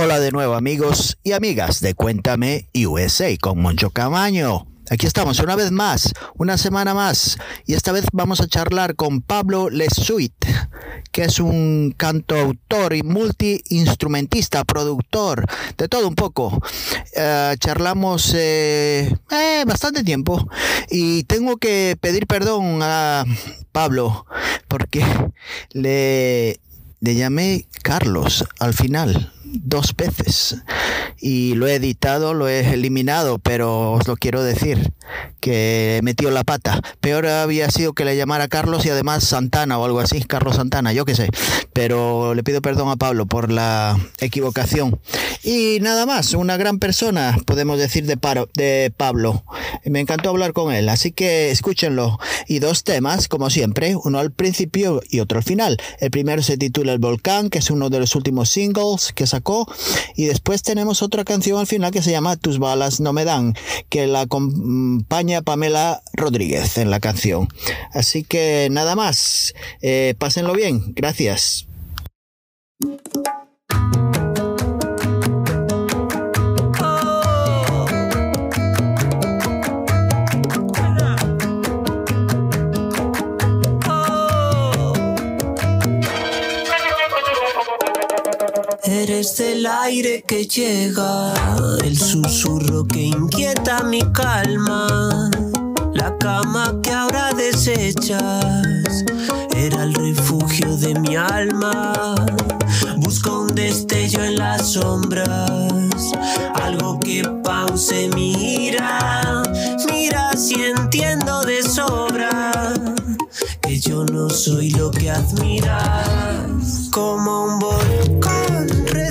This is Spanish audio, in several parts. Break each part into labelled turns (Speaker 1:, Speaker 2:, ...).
Speaker 1: Hola de nuevo amigos y amigas de Cuéntame USA con Moncho Camaño. Aquí estamos una vez más, una semana más, y esta vez vamos a charlar con Pablo Lesuit, que es un cantautor y multiinstrumentista, productor, de todo un poco. Eh, charlamos eh, eh, bastante tiempo y tengo que pedir perdón a Pablo porque le, le llamé Carlos al final dos veces y lo he editado, lo he eliminado, pero os lo quiero decir, que metió la pata. Peor había sido que le llamara Carlos y además Santana o algo así, Carlos Santana, yo qué sé. Pero le pido perdón a Pablo por la equivocación. Y nada más, una gran persona, podemos decir, de, Paro, de Pablo. Me encantó hablar con él, así que escúchenlo. Y dos temas, como siempre, uno al principio y otro al final. El primero se titula El Volcán, que es uno de los últimos singles que sacó. Y después tenemos otra canción al final que se llama Tus balas no me dan, que la acompaña Pamela Rodríguez en la canción. Así que nada más, eh, pásenlo bien, gracias.
Speaker 2: Eres el aire que llega, el susurro que inquieta mi calma, la cama que ahora desechas, era el refugio de mi alma. Busco un destello en las sombras, algo que pause mi ira. Mira si entiendo de sobra que yo no soy lo que admiras, como un volcán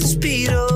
Speaker 2: respiro,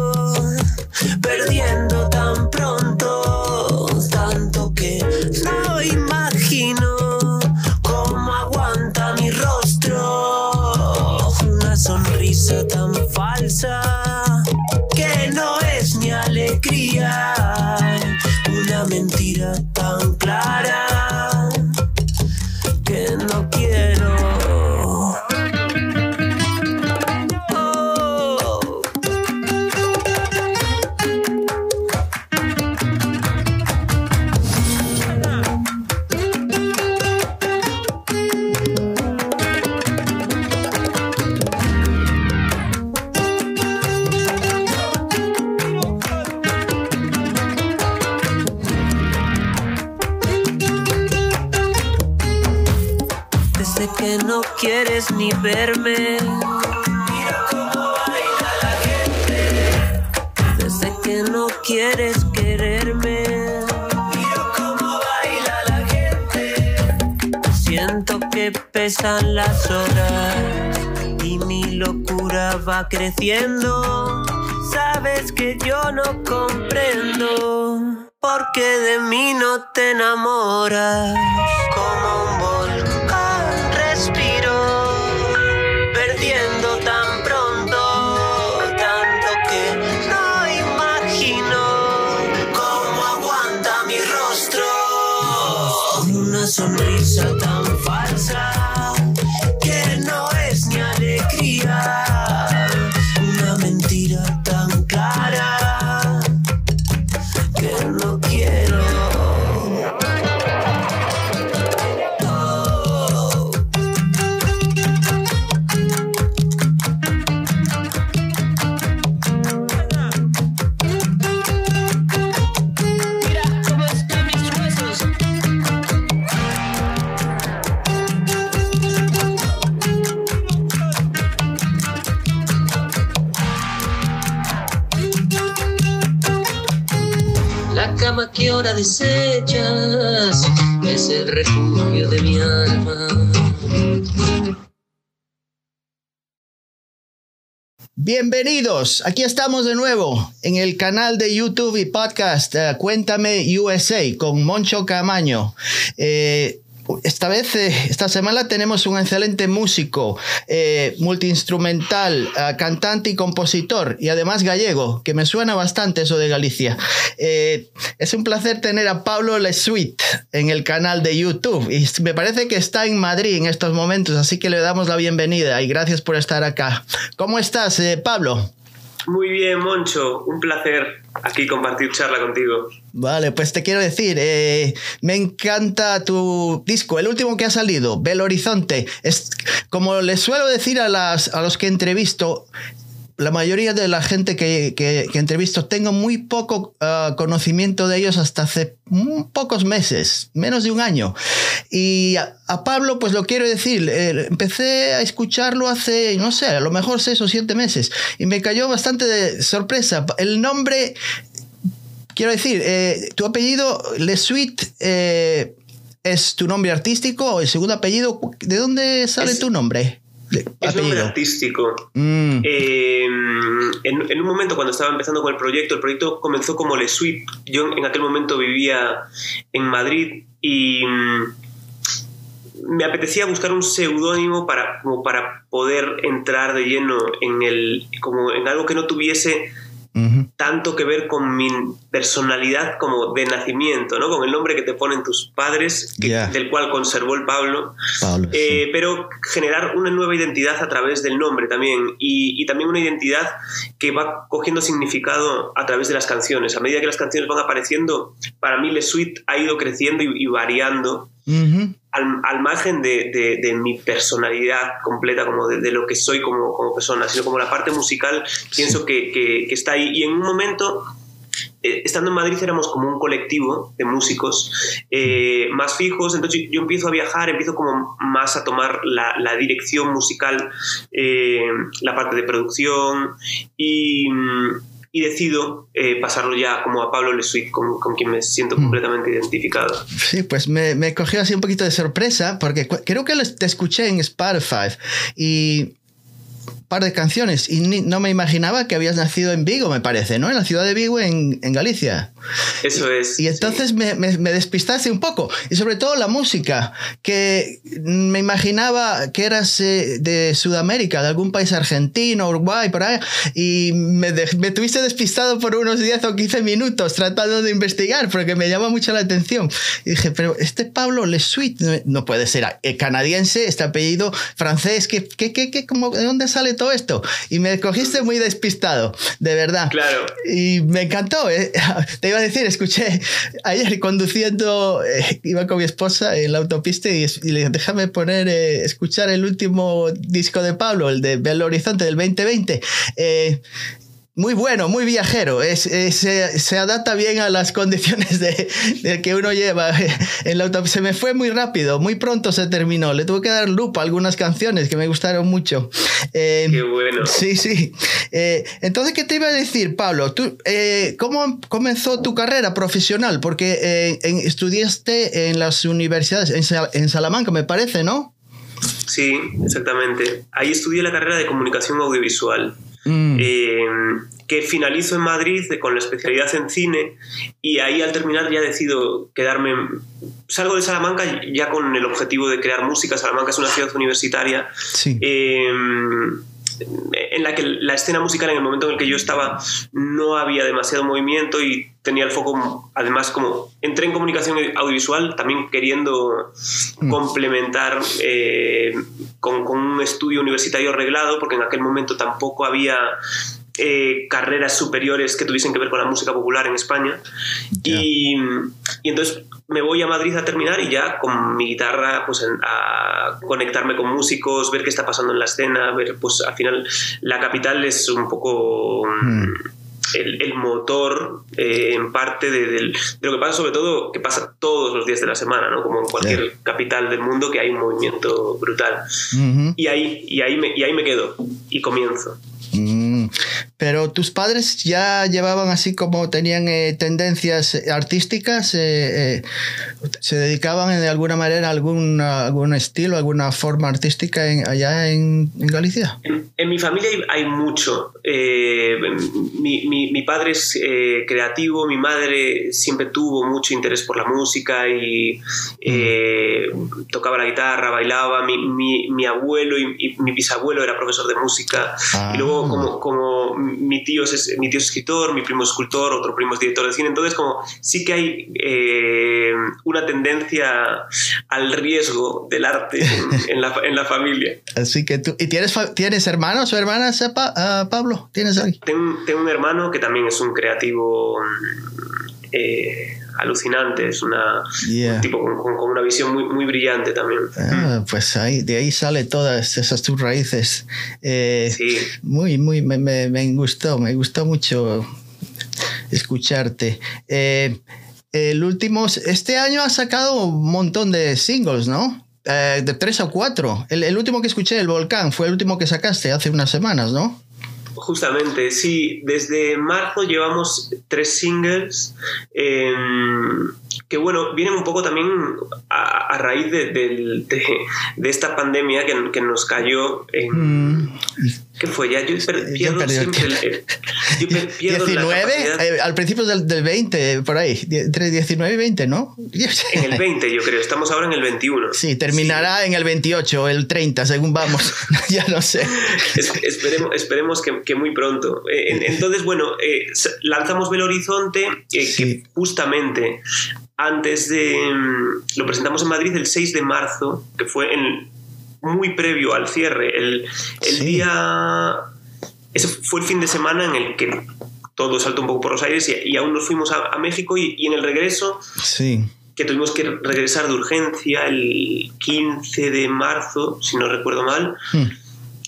Speaker 2: las horas y mi locura va creciendo. Sabes que yo no comprendo por qué de mí no te enamoras. Como un volcán respiro, perdiendo tan pronto, tanto que no imagino cómo aguanta mi rostro. Una sonrisa
Speaker 1: Bienvenidos, aquí estamos de nuevo en el canal de YouTube y podcast eh, Cuéntame USA con Moncho Camaño. Eh, esta vez, eh, esta semana tenemos un excelente músico, eh, multiinstrumental, eh, cantante y compositor, y además gallego, que me suena bastante eso de Galicia. Es un placer tener a Pablo Lesuit en el canal de YouTube, y me parece que está en Madrid en estos momentos, así que le damos la bienvenida y gracias por estar acá. ¿Cómo estás, Pablo?
Speaker 3: Muy bien, Moncho. Un placer aquí compartir charla contigo.
Speaker 1: Vale, pues te quiero decir, eh, me encanta tu disco, el último que ha salido, Belo Horizonte. Es, como les suelo decir a, las, a los que entrevisto, la mayoría de la gente que, que, que entrevisto tengo muy poco uh, conocimiento de ellos hasta hace pocos meses, menos de un año. Y a, a Pablo, pues lo quiero decir, eh, empecé a escucharlo hace, no sé, a lo mejor seis o siete meses y me cayó bastante de sorpresa. El nombre, quiero decir, eh, tu apellido, Le Suite, eh, ¿es tu nombre artístico o el segundo apellido? ¿De dónde sale
Speaker 3: Es-
Speaker 1: tu nombre?
Speaker 3: Es un nombre artístico.
Speaker 1: Mm.
Speaker 3: Eh, en, en un momento cuando estaba empezando con el proyecto, el proyecto comenzó como Le Suite. Yo en aquel momento vivía en Madrid y mm, me apetecía buscar un seudónimo para, como para poder entrar de lleno en, el, como en algo que no tuviese Tanto que ver con mi personalidad como de nacimiento, ¿no? Con el nombre que te ponen tus padres, que- del cual conservó el Pablo.
Speaker 1: Pablo, sí.
Speaker 3: Eh, pero generar una nueva identidad a través del nombre también y, y también una identidad que va cogiendo significado a través de las canciones. A medida que las canciones van apareciendo, para mí Le Suite ha ido creciendo y, y variando
Speaker 1: Ujú.
Speaker 3: Al, al margen de, de- de mi personalidad completa, como de, de lo que soy como, como persona, sino como la parte musical, pienso que, que- que está ahí. Y en un momento, eh, estando en Madrid, éramos como un colectivo de músicos eh, más fijos, entonces yo, yo empiezo a viajar, empiezo como más a tomar la, la dirección musical, eh, la parte de producción y... y decido eh, pasarlo ya como a Pablo Lesuit, con, con quien me siento
Speaker 1: Mm.
Speaker 3: completamente identificado.
Speaker 1: Sí, pues me, me cogió así un poquito de sorpresa porque creo que te escuché en Spotify y par de canciones y ni- no me imaginaba que habías nacido en Vigo, me parece, ¿no? En la ciudad de Vigo, en, en Galicia.
Speaker 3: Eso es.
Speaker 1: Y entonces me, me- me despistaste un poco. Y sobre todo la música, que me imaginaba que eras eh, de Sudamérica, de algún país argentino, Uruguay, por ahí. Y me, de- me tuviste despistado por unos 10 o 15 minutos tratando de investigar, porque me llama mucho la atención. Y dije, pero este Pablo Le Suite no, no puede ser eh, canadiense, este apellido francés, ¿qué, qué, qué, qué- cómo- ¿de dónde sale todo esto? Y me cogiste muy despistado, de verdad.
Speaker 3: Claro.
Speaker 1: Y me encantó. eh. Te iba a decir, escuché ayer conduciendo, eh, iba con mi esposa en la autopista y le dije, déjame poner, eh, escuchar el último disco de Pablo, el de Belo Horizonte del 2020. Muy bueno, muy viajero. Es, es- se, se adapta bien a las condiciones de, de que uno lleva en la. Se me fue muy rápido, muy pronto se terminó. Le tuve que dar loop a algunas canciones que me gustaron mucho. Eh,
Speaker 3: Qué bueno.
Speaker 1: Sí, sí. Eh, entonces, ¿qué te iba a decir, Pablo? ¿Tú, eh, ¿Cómo comenzó tu carrera profesional? Porque eh, en- estudiaste en las universidades, en, Sal- en Salamanca, me parece, ¿no?
Speaker 3: Sí, exactamente. Ahí estudié la carrera de comunicación audiovisual,
Speaker 1: Mm.
Speaker 3: eh, que finalizo en Madrid con la especialidad en cine y ahí al terminar ya decido quedarme. Salgo de Salamanca ya con el objetivo de crear música. Salamanca es una ciudad universitaria
Speaker 1: sí.
Speaker 3: eh, en la que la escena musical en el momento en el que yo estaba no había demasiado movimiento y tenía el foco, además como entré en comunicación audiovisual también queriendo
Speaker 1: Mm.
Speaker 3: complementar eh, con, con un estudio universitario arreglado, porque en aquel momento tampoco había eh, carreras superiores que tuviesen que ver con la música popular en España.
Speaker 1: Ya.
Speaker 3: Y, y entonces me voy a Madrid a terminar y ya con mi guitarra pues a conectarme con músicos, ver qué está pasando en la escena, ver pues al final la capital es un poco
Speaker 1: Mm.
Speaker 3: el, el motor eh, en parte de, lo que pasa sobre todo que pasa todos los días de la semana, ¿no? como en cualquier capital del mundo que hay un movimiento brutal. Y ahí, y ahí, me, y ahí me quedo y comienzo.
Speaker 1: Pero tus padres ya llevaban así como tenían eh, tendencias artísticas, eh, eh, se dedicaban de alguna manera a algún, a algún estilo, alguna forma artística en- allá en, en Galicia.
Speaker 3: En, en mi familia hay, hay mucho. Eh, mi, mi- mi padre es eh, creativo, mi madre siempre tuvo mucho interés por la música y tocaba la guitarra, bailaba. Mi, mi- mi abuelo y, y mi bisabuelo era profesor de música.
Speaker 1: Ah.
Speaker 3: Y luego, como, como mi tío es, mi tío es escritor, mi primo es escultor, otro primo es director de cine, entonces como sí que hay eh, una tendencia al riesgo del arte en, en la, en la familia.
Speaker 1: Así que tú. ¿Y tienes, tienes hermanos o hermanas, ah, Pablo? ¿Tienes ahí?
Speaker 3: Tengo, tengo un hermano que también es un creativo mm, eh, alucinante, es una,
Speaker 1: Yeah.
Speaker 3: un tipo con, con- con una visión muy, muy brillante también.
Speaker 1: Ah, pues ahí, de ahí sale todas esas tus raíces. Eh,
Speaker 3: Sí.
Speaker 1: Muy, muy, me, me- me gustó, me gustó mucho escucharte. Eh, el último, este año has sacado un montón de singles, ¿no? Eh, de tres o cuatro. El, el último que escuché, El Volcán, fue el último que sacaste hace unas semanas, ¿no?
Speaker 3: Justamente, sí, desde marzo llevamos tres singles eh, que, bueno, vienen un poco también a, a raíz de, del- de- de esta pandemia que, que nos cayó en...
Speaker 1: Mm,
Speaker 3: ¿Qué fue? Ya yo pierdo
Speaker 1: el
Speaker 3: siempre el- yo pierdo la
Speaker 1: 19,
Speaker 3: capacidad-
Speaker 1: eh, al principio del, del 20, por ahí, entre 19 y 20, ¿no?
Speaker 3: En el 20, yo creo. Estamos ahora en el 21.
Speaker 1: Sí, terminará en el 28 o el 30, según vamos. ya no sé.
Speaker 3: Es- esperemos esperemos que, que muy pronto. Eh, en- entonces, bueno, eh, lanzamos Belo Horizonte, eh,
Speaker 1: Sí.
Speaker 3: que justamente antes de... mm, Lo presentamos en Madrid el 6 de marzo, que fue en- muy previo al cierre. El, el
Speaker 1: Sí.
Speaker 3: día... Ese fue el fin de semana en el que todo saltó un poco por los aires y, y aún nos fuimos a, a México y, y en el regreso
Speaker 1: Sí.
Speaker 3: que tuvimos que regresar de urgencia el 15 de marzo, si no recuerdo mal,
Speaker 1: Hmm.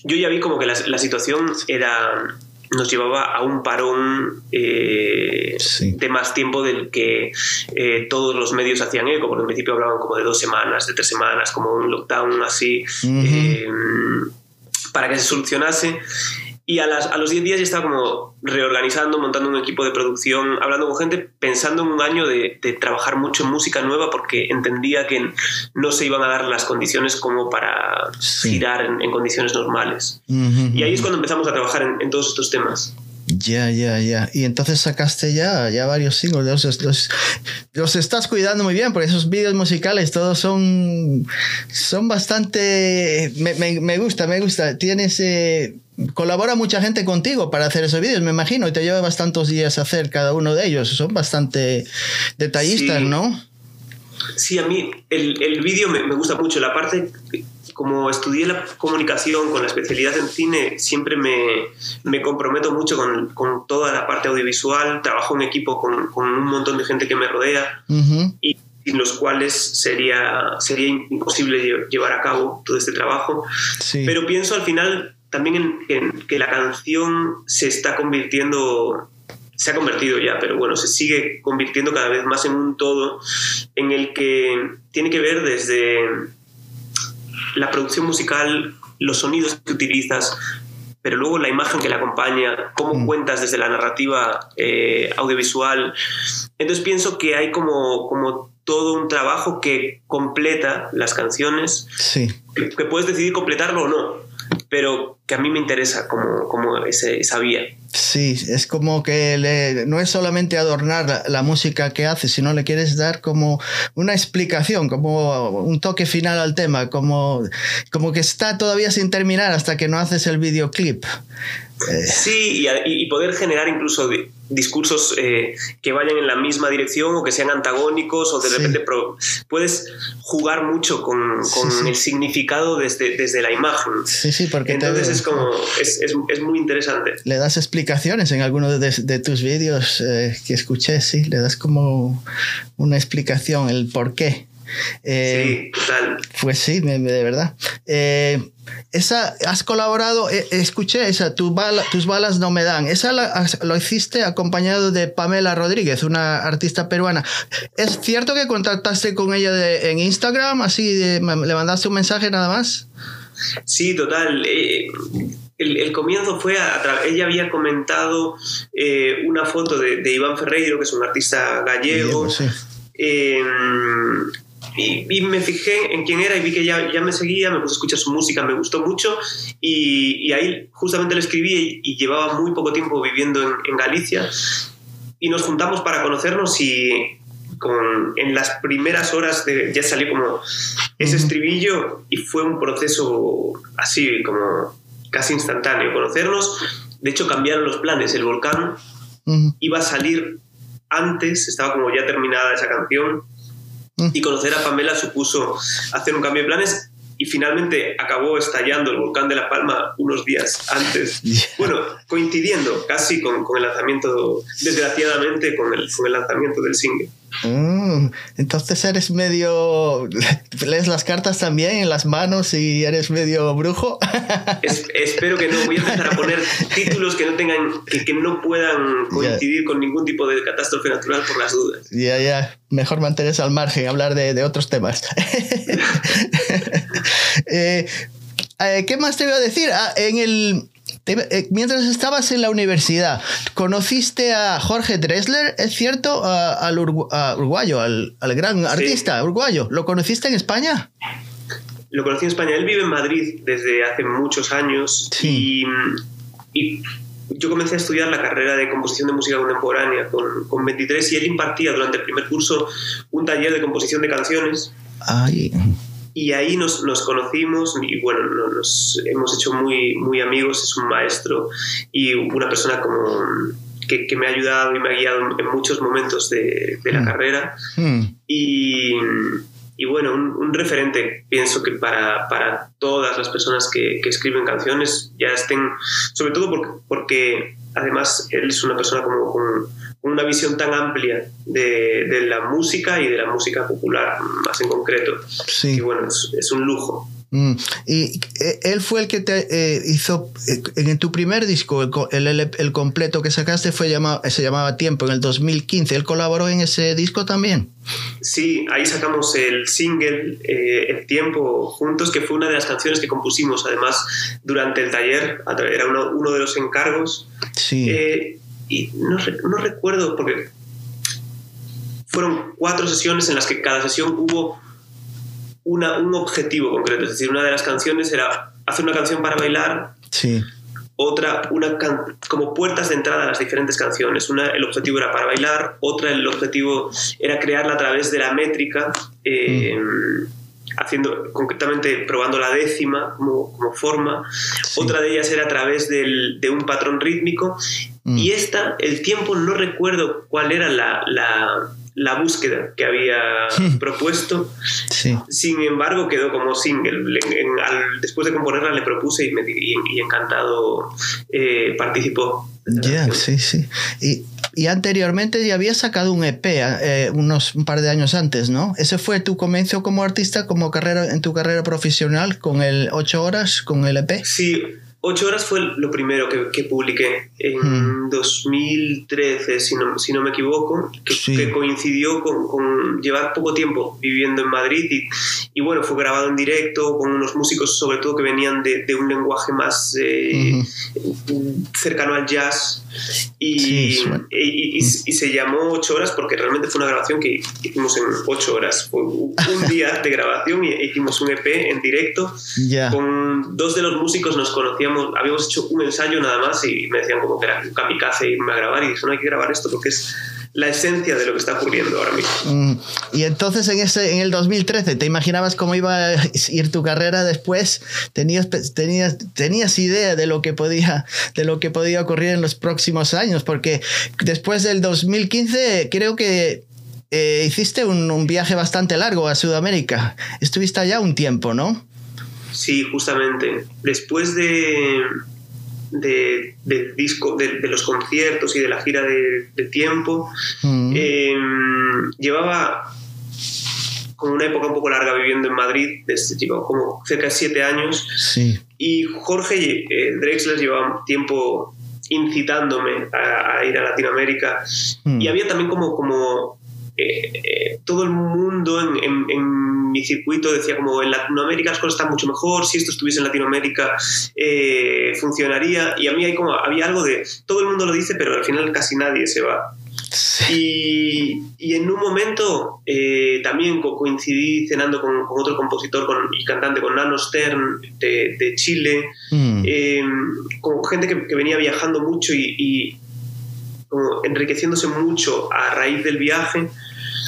Speaker 3: yo ya vi como que la, la situación era nos llevaba a un parón eh,
Speaker 1: Sí.
Speaker 3: de más tiempo del que eh, todos los medios hacían eco, porque en principio hablaban como de dos semanas, de tres semanas, como un lockdown así, eh, para que se solucionase. Y a, las- a los 10 días ya estaba como reorganizando, montando un equipo de producción, hablando con gente, pensando en un año de, de trabajar mucho en música nueva porque entendía que no se iban a dar las condiciones como para
Speaker 1: Sí.
Speaker 3: girar en, en condiciones normales. Y ahí es cuando empezamos a trabajar en, en todos estos temas.
Speaker 1: Ya, ya, ya. Y entonces sacaste ya, ya varios singles. Los, los, los estás cuidando muy bien, porque esos vídeos musicales todos son, son bastante... Me, me, me gusta, me gusta. Tienes... eh, colabora mucha gente contigo para hacer esos vídeos, me imagino, y te lleva bastantes días hacer cada uno de ellos. Son bastante detallistas,
Speaker 3: Sí.
Speaker 1: ¿no?
Speaker 3: Sí, a mí el, el vídeo me, me gusta mucho. La parte, como estudié la comunicación con la especialidad en cine, siempre me, me comprometo mucho con, con toda la parte audiovisual. Trabajo en equipo con, con un montón de gente que me rodea y sin los cuales sería, sería imposible lle- llevar a cabo todo este trabajo.
Speaker 1: Sí.
Speaker 3: Pero pienso al final también en, que la canción se está convirtiendo, se ha convertido ya, pero bueno, se sigue convirtiendo cada vez más en un todo en el que tiene que ver desde la producción musical, los sonidos que utilizas, pero luego la imagen que la acompaña, cómo
Speaker 1: Mm.
Speaker 3: cuentas desde la narrativa eh, audiovisual. Entonces pienso que hay como, como todo un trabajo que completa las canciones
Speaker 1: sí.
Speaker 3: que, que puedes decidir completarlo o no, pero que a mí me interesa como, como ese- esa vía.
Speaker 1: Sí, es como que le- no es solamente adornar la, la música que hace, sino le quieres dar como una explicación, como un toque final al tema, como, como que está todavía sin terminar hasta que no haces el videoclip. Eh,
Speaker 3: Sí, y, poder generar incluso discursos eh, que vayan en la misma dirección o que sean antagónicos o de
Speaker 1: Sí.
Speaker 3: repente pro- puedes jugar mucho con, con
Speaker 1: Sí, sí.
Speaker 3: el significado desde, desde la imagen.
Speaker 1: sí, sí, porque te-
Speaker 3: Entonces es como, es, es- es muy interesante.
Speaker 1: le das explicaciones en alguno de, de tus vídeos eh, que escuché, sí, le das como una explicación, el por qué. Eh,
Speaker 3: Sí, total.
Speaker 1: Pues sí, de verdad. Eh, esa, has colaborado, eh, escuché esa, tu bala- tus balas no me dan. Esa la- lo hiciste acompañado de Pamela Rodríguez, una artista peruana. ¿Es cierto que contactaste con ella de- en Instagram? Así, de- le mandaste un mensaje nada más.
Speaker 3: Sí, total. El, el comienzo fue, a, tra- ella había comentado una foto de, de Iván Ferreiro, que es un artista gallego.
Speaker 1: Sí.
Speaker 3: Eh, y, y me fijé en quién era y vi que ya, ya me seguía, me puse a escuchar su música, me gustó mucho y, y ahí justamente le escribí y, y llevaba muy poco tiempo viviendo en, en Galicia y nos juntamos para conocernos y con, en las primeras horas de, ya salió como ese estribillo y fue un proceso así como casi instantáneo, conocernos de hecho cambiaron los planes. El volcán
Speaker 1: Ujú.
Speaker 3: iba a salir antes, estaba como ya terminada esa canción. Y conocer a Pamela supuso hacer un cambio de planes y finalmente acabó estallando el volcán de La Palma unos días antes. Bueno, coincidiendo casi con, con el lanzamiento, desgraciadamente, con el, con el lanzamiento del single.
Speaker 1: Mm, entonces eres medio. lees las cartas también en las manos y eres medio brujo.
Speaker 3: Es- espero que no. Voy a empezar a poner títulos que no tengan, que, que no puedan coincidir con ningún tipo de catástrofe natural por las dudas.
Speaker 1: ya, ya. Mejor mantenerse al margen, hablar de, de otros temas. Eh, eh, ¿Qué más te iba a decir? Ah, en el. Te- eh, mientras estabas en la universidad, ¿conociste a Jorge Dressler, es cierto? A- al a uruguayo, al, al gran artista uruguayo. ¿Lo conociste en España?
Speaker 3: Lo conocí en España. Él vive en Madrid desde hace muchos años
Speaker 1: Sí.
Speaker 3: y, y yo comencé a estudiar la carrera de composición de música contemporánea con, con 23 y él impartía durante el primer curso un taller de composición de canciones
Speaker 1: Ay.
Speaker 3: Y ahí nos, nos conocimos y bueno, no- nos hemos hecho muy, muy amigos, es un maestro y una persona como que, que me ha ayudado y me ha guiado en muchos momentos de, de la
Speaker 1: Mm.
Speaker 3: carrera
Speaker 1: Hmm.
Speaker 3: y, y bueno, un, un referente pienso que para, para todas las personas que, que escriben canciones ya estén, sobre todo porque, porque además él es una persona como con una visión tan amplia de, de la música y de la música popular más en concreto.
Speaker 1: Sí.
Speaker 3: Y bueno, es, es un lujo.
Speaker 1: Mm, Y eh, él fue el que te eh, hizo eh, en tu primer disco, el, el, el completo que sacaste fue llamado, se llamaba Tiempo en el 2015. ¿Él colaboró en ese disco también?
Speaker 3: Sí, ahí sacamos el single eh, El tiempo juntos, que fue una de las canciones que compusimos además durante el taller, era uno, uno de los encargos.
Speaker 1: Sí.
Speaker 3: Eh, y no, no recuerdo porque fueron cuatro sesiones en las que cada sesión hubo una, un objetivo concreto. Es decir, una de las canciones era hacer una canción para bailar,
Speaker 1: sí.
Speaker 3: otra una can- como puertas de entrada a las diferentes canciones. Una, el objetivo era para bailar, otra el objetivo era crearla a través de la métrica, eh, haciendo concretamente probando la décima como, como forma.
Speaker 1: Sí.
Speaker 3: Otra de ellas era a través del- de un patrón rítmico.
Speaker 1: Mm.
Speaker 3: Y esta, el tiempo, no recuerdo cuál era la, la- la búsqueda que había propuesto.
Speaker 1: Sí.
Speaker 3: Sin embargo, quedó como single. Le- en- al- después de componerla le propuse y, me, y, y encantado eh, participó.
Speaker 1: Ya, sí, sí. Y, y anteriormente ya habías sacado un EP eh, unos un par de años antes, ¿no? Ese fue tu comienzo como artista, como carrera en tu carrera profesional con el 8 horas, con el EP.
Speaker 3: Sí, Ocho horas fue lo primero que, que publiqué en
Speaker 1: Hmm.
Speaker 3: 2013, si no, si no me equivoco, que,
Speaker 1: Sí.
Speaker 3: que coincidió con, con llevar poco tiempo viviendo en Madrid y, y bueno, fue grabado en directo con unos músicos sobre todo que venían de, de un lenguaje más eh, cercano al jazz y,
Speaker 1: Sí, suena.
Speaker 3: y, y- y se llamó Ocho horas porque realmente fue una grabación que hicimos en ocho horas. Fue un día de grabación y hicimos un EP en directo con dos de los músicos nos conocíamos, habíamos hecho un ensayo nada más y me decían como que era un kamikaze irme a grabar y dije, no hay que grabar esto porque es la esencia de lo que está ocurriendo ahora mismo.
Speaker 1: Mm, Y entonces en ese en el 2013, ¿te imaginabas cómo iba a ir tu carrera después? ¿Tenías, tenías, tenías idea de lo que podía de lo que podía ocurrir en los próximos años? Porque después del 2015 creo que eh, hiciste un, un viaje bastante largo a Sudamérica. Estuviste allá un tiempo, ¿no?
Speaker 3: Sí, justamente. Después de, de, del disco, de, de los conciertos y de la gira de, de tiempo,
Speaker 1: Mm.
Speaker 3: eh, llevaba como una época un poco larga viviendo en Madrid, desde tipo, como cerca de siete años,
Speaker 1: sí.
Speaker 3: Y Jorge eh, Drexler llevaba tiempo incitándome a, a ir a Latinoamérica.
Speaker 1: Mm.
Speaker 3: Y había también como, como eh, todo el mundo en, en- en mi circuito decía como en Latinoamérica las cosas están mucho mejor, si esto estuviese en Latinoamérica eh, funcionaría. Y a mí hay como, había algo de, todo el mundo lo dice, pero al final casi nadie se va.
Speaker 1: Sí.
Speaker 3: Y, y en un momento eh, también co- coincidí cenando con, con otro compositor con- y cantante, con Nano Stern de, de Chile,
Speaker 1: Mm.
Speaker 3: eh, con gente que, que venía viajando mucho y, y como enriqueciéndose mucho a raíz del viaje.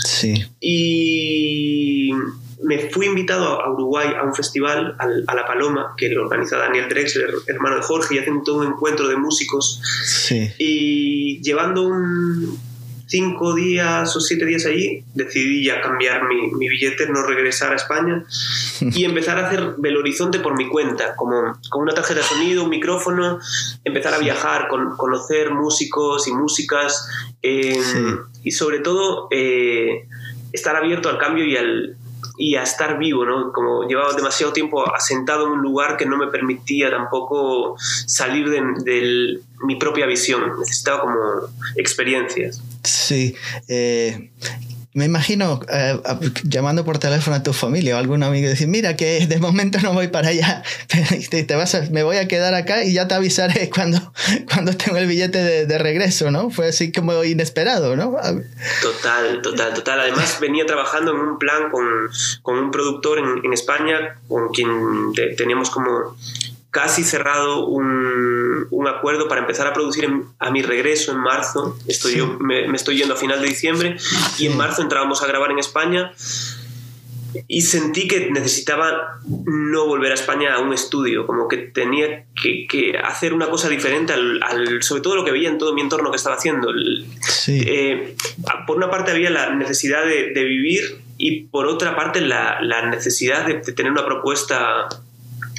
Speaker 1: Sí.
Speaker 3: Y me fui invitado a Uruguay a un festival, al- a La Paloma, que lo organiza Daniel Drexler, hermano de Jorge, y hacen todo un encuentro de músicos.
Speaker 1: Sí.
Speaker 3: Y llevando un cinco días o siete días allí, decidí ya cambiar mi, mi billete, no regresar a España y empezar a hacer Belo Horizonte por mi cuenta, como con una tarjeta de sonido, un micrófono, empezar a viajar, con, conocer músicos y músicas eh,
Speaker 1: Sí.
Speaker 3: y sobre todo eh, estar abierto al cambio y al y a estar vivo, ¿no? Como llevaba demasiado tiempo asentado en un lugar que no me permitía tampoco salir de, de mi propia visión. Necesitaba como experiencias.
Speaker 1: Sí. eh, me imagino eh, llamando por teléfono a tu familia o a algún amigo y decir, mira que de momento no voy para allá, te, te vas a- me voy a quedar acá y ya te avisaré cuando, cuando tengo el billete de, de regreso, ¿no? Fue así como inesperado, ¿no?
Speaker 3: Total, total, total. Además venía trabajando en un plan con, con un productor en, en España con quien te- teníamos como casi cerrado un, un acuerdo para empezar a producir en- a mi regreso en marzo. Estoy
Speaker 1: Sí.
Speaker 3: yo, me, me estoy yendo a final de diciembre y en marzo entrábamos a grabar en España y sentí que necesitaba no volver a España a un estudio, como que tenía que, que hacer una cosa diferente al, al- sobre todo lo que veía en todo mi entorno que estaba haciendo.
Speaker 1: Sí.
Speaker 3: eh, por una parte había la necesidad de, de vivir y por otra parte la, la necesidad de, de tener una propuesta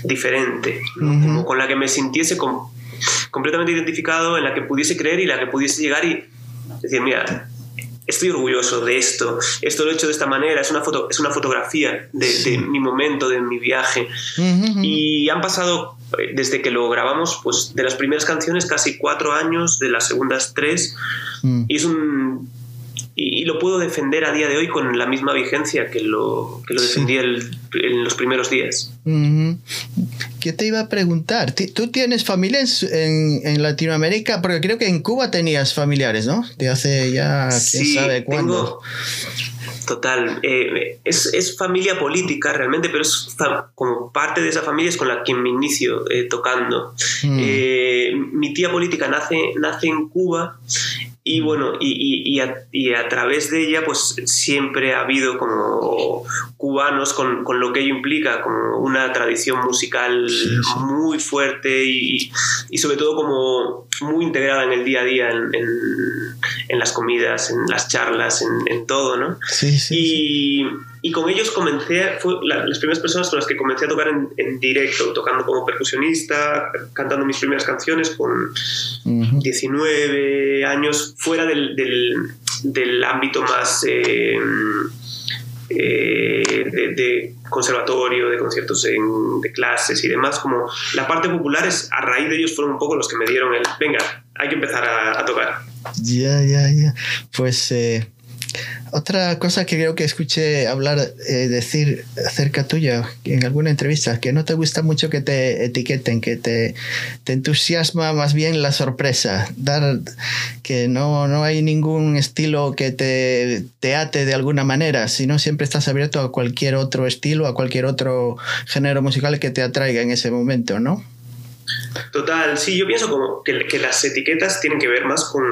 Speaker 3: diferente, ¿no?
Speaker 1: Ujú.
Speaker 3: como con la que me sintiese completamente identificado, en la que pudiese creer y la que pudiese llegar y decir, mira, estoy orgulloso de esto, esto lo he hecho de esta manera, es una, foto, es una fotografía de,
Speaker 1: Sí.
Speaker 3: de mi momento, de mi viaje. Y han pasado, eh, desde que lo grabamos, pues de las primeras canciones casi cuatro años, de las segundas tres,
Speaker 1: Mm.
Speaker 3: y es un y, y lo puedo defender a día de hoy con la misma vigencia que lo, que lo
Speaker 1: Sí.
Speaker 3: defendí el- en los primeros días.
Speaker 1: ¿Qué te iba a preguntar? ¿Tú tienes familia en, en- Latinoamérica? Porque creo que en Cuba tenías familiares, ¿no? De hace ya quién
Speaker 3: Sí,
Speaker 1: sabe cuándo.
Speaker 3: tengo- Total, eh, es, es familia política realmente, pero es como parte de esa familia es con la que me inicio eh, tocando.
Speaker 1: Mm.
Speaker 3: Eh, mi tía política nace, nace en Cuba y bueno, y, y- y a, y a través de ella pues siempre ha habido como cubanos con, con lo que ello implica, como una tradición musical
Speaker 1: Sí, sí.
Speaker 3: muy fuerte y, y sobre todo como muy integrada en el día a día, en, en- en las comidas, en las charlas, en, en todo, ¿no?
Speaker 1: Sí, sí. sí.
Speaker 3: Y, con ellos comencé, fue la- las primeras personas con las que comencé a tocar en, en directo, tocando como percusionista, cantando mis primeras canciones con
Speaker 1: Ujú.
Speaker 3: 19 años, fuera del, del, del ámbito más eh, eh, de, de conservatorio, de conciertos en- de clases y demás, como la parte popular es, a raíz de ellos fueron un poco los que me dieron el, venga, hay que empezar a, a tocar.
Speaker 1: Ya, ya, ya. Pues eh, otra cosa que creo que escuché hablar, eh, decir acerca tuya en alguna entrevista, que no te gusta mucho que te etiqueten, que te, te entusiasma más bien la sorpresa, dar que no, no hay ningún estilo que te, te ate de alguna manera, sino siempre estás abierto a cualquier otro estilo, a cualquier otro género musical que te atraiga en ese momento, ¿no?
Speaker 3: Total, sí, yo pienso como que, que las etiquetas tienen que ver más con,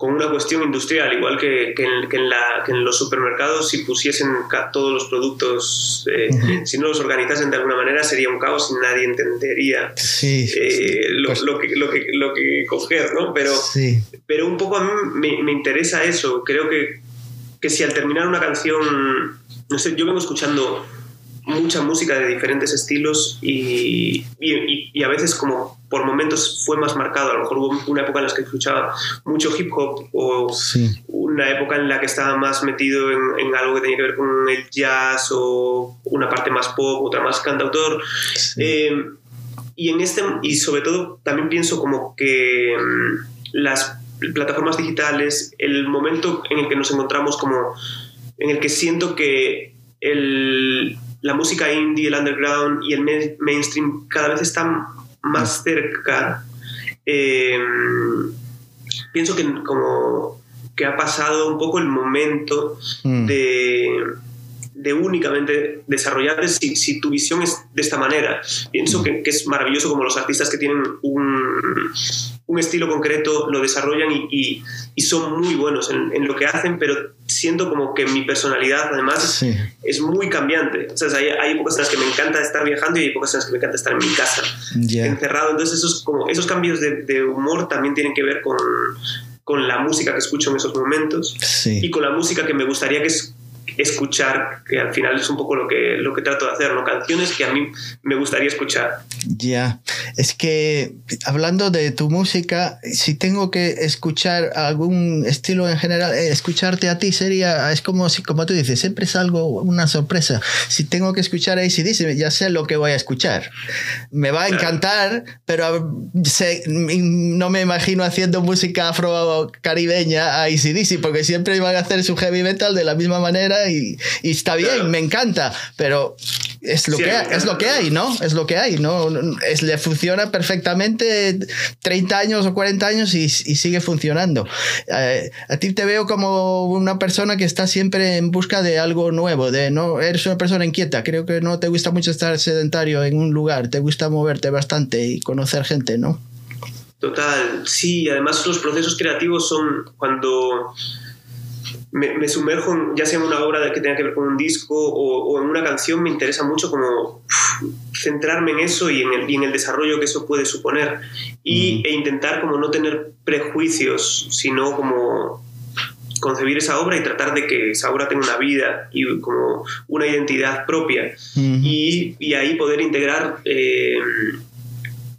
Speaker 3: con una cuestión industrial, igual que, que en, que en la- que en los supermercados, si pusiesen todos los productos, eh, si no los organizasen de alguna manera, sería un caos y nadie entendería
Speaker 1: Sí,
Speaker 3: eh, lo,
Speaker 1: Pues-
Speaker 3: lo que, lo, que, lo que coger, ¿no? Pero,
Speaker 1: sí.
Speaker 3: pero un poco a mí me, me interesa eso. Creo que, que si al terminar una canción, no sé, yo vengo escuchando mucha música de diferentes estilos y- y a veces como por momentos fue más marcado. A lo mejor hubo una época en la que escuchaba mucho hip hop o
Speaker 1: Sí.
Speaker 3: una época en la que estaba más metido en, en algo que tenía que ver con el jazz o una parte más pop, otra más cantautor.
Speaker 1: sí.
Speaker 3: Eh, y en este, y sobre todo también pienso como que mm, las plataformas digitales, el momento en el que nos encontramos como, en el que siento que el, la música indie, el underground y el main- mainstream cada vez están más cerca, eh, pienso que como que ha pasado un poco el momento
Speaker 1: Mm.
Speaker 3: de, de únicamente desarrollar si, si, tu visión es de esta manera. Pienso que, que, es maravilloso como los artistas que tienen un, un estilo concreto lo desarrollan y, y, y son muy buenos en, en, lo que hacen, pero siento como que mi personalidad además sí. es muy cambiante. O sea, hay, hay épocas en las que me encanta estar viajando y hay épocas en las que me encanta estar en mi casa, yeah. encerrado. Entonces esos, como, esos cambios de, de humor también tienen que ver con con la música que escucho en esos momentos
Speaker 1: sí.
Speaker 3: y con la música que me gustaría que es, escuchar, que al final es un poco lo que, lo que trato de hacer, ¿no? Canciones que a mí me gustaría escuchar.
Speaker 1: Ya, yeah. es que hablando de tu música, si tengo que escuchar algún estilo en general, eh, escucharte a ti sería, es como si, como tú dices, siempre es algo, una sorpresa. Si tengo que escuchar a ACDC, ya sé lo que voy a escuchar. Me va a encantar, pero sé, no me imagino haciendo música afro-caribeña a ACDC, porque siempre van a hacer su heavy metal de la misma manera y, y está bien, claro. me encanta, pero es lo, sí, que, es lo que hay, ¿no? Es lo que hay, ¿no? Es, le funciona perfectamente 30 años o 40 años y, y sigue funcionando. Eh, a ti te veo como una persona que está siempre en busca de algo nuevo, de no eres una persona inquieta, creo que no te gusta mucho estar sedentario en un lugar, te gusta moverte bastante y conocer gente, ¿no?
Speaker 3: Total, sí, además los procesos creativos son cuando me, me, sumerjo en, ya sea en una obra que tenga que ver con un disco o, o en una canción, me interesa mucho como centrarme en eso y en, el, y en, el, desarrollo que eso puede suponer. Y, e intentar como no tener prejuicios, sino como concebir esa obra y tratar de que esa obra tenga una vida y como una identidad propia. Y, y, ahí poder integrar eh,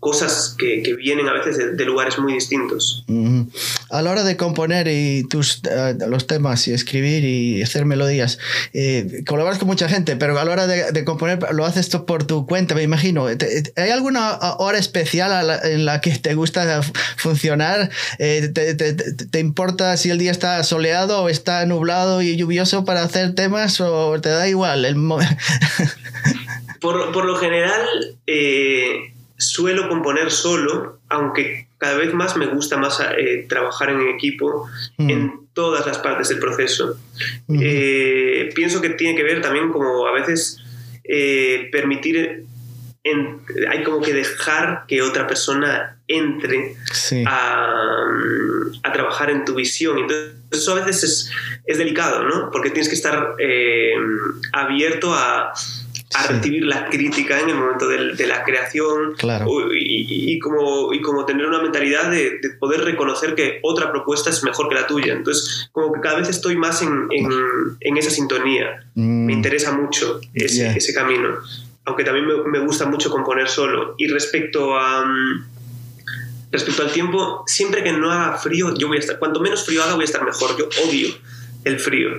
Speaker 3: cosas que, que, vienen a veces de, de lugares muy distintos.
Speaker 1: Uh, a la hora de componer y tus, uh, los temas y escribir y hacer melodías, eh, colaboras con mucha gente, pero a la hora de, de, componer lo haces tú por tu cuenta, me imagino. ¿Hay alguna hora especial la, en la que te gusta funcionar? Eh, te, te, te, importa si el día está soleado o está nublado y lluvioso para hacer temas o te da igual? El
Speaker 3: por, por, lo general... Eh suelo componer solo, aunque cada vez más me gusta más eh, trabajar en equipo mm. en todas las partes del proceso. Mm. Eh, pienso que tiene que ver también como a veces eh, permitir, en, hay como que dejar que otra persona entre
Speaker 1: sí.
Speaker 3: a, a, trabajar en tu visión. Entonces eso a veces es, es delicado, ¿no? Porque tienes que estar eh, abierto a a sí. recibir la crítica en el momento de, de la creación
Speaker 1: claro.
Speaker 3: y, y, como, y como tener una mentalidad de, de, poder reconocer que otra propuesta es mejor que la tuya. Entonces, como que cada vez estoy más en, en, en esa sintonía. Mm. Me interesa mucho ese, yeah. ese camino, aunque también me, me, gusta mucho componer solo. Y respecto a... Respecto al tiempo, siempre que no haga frío, yo voy a estar, cuanto menos frío haga, voy a estar mejor. Yo odio el frío.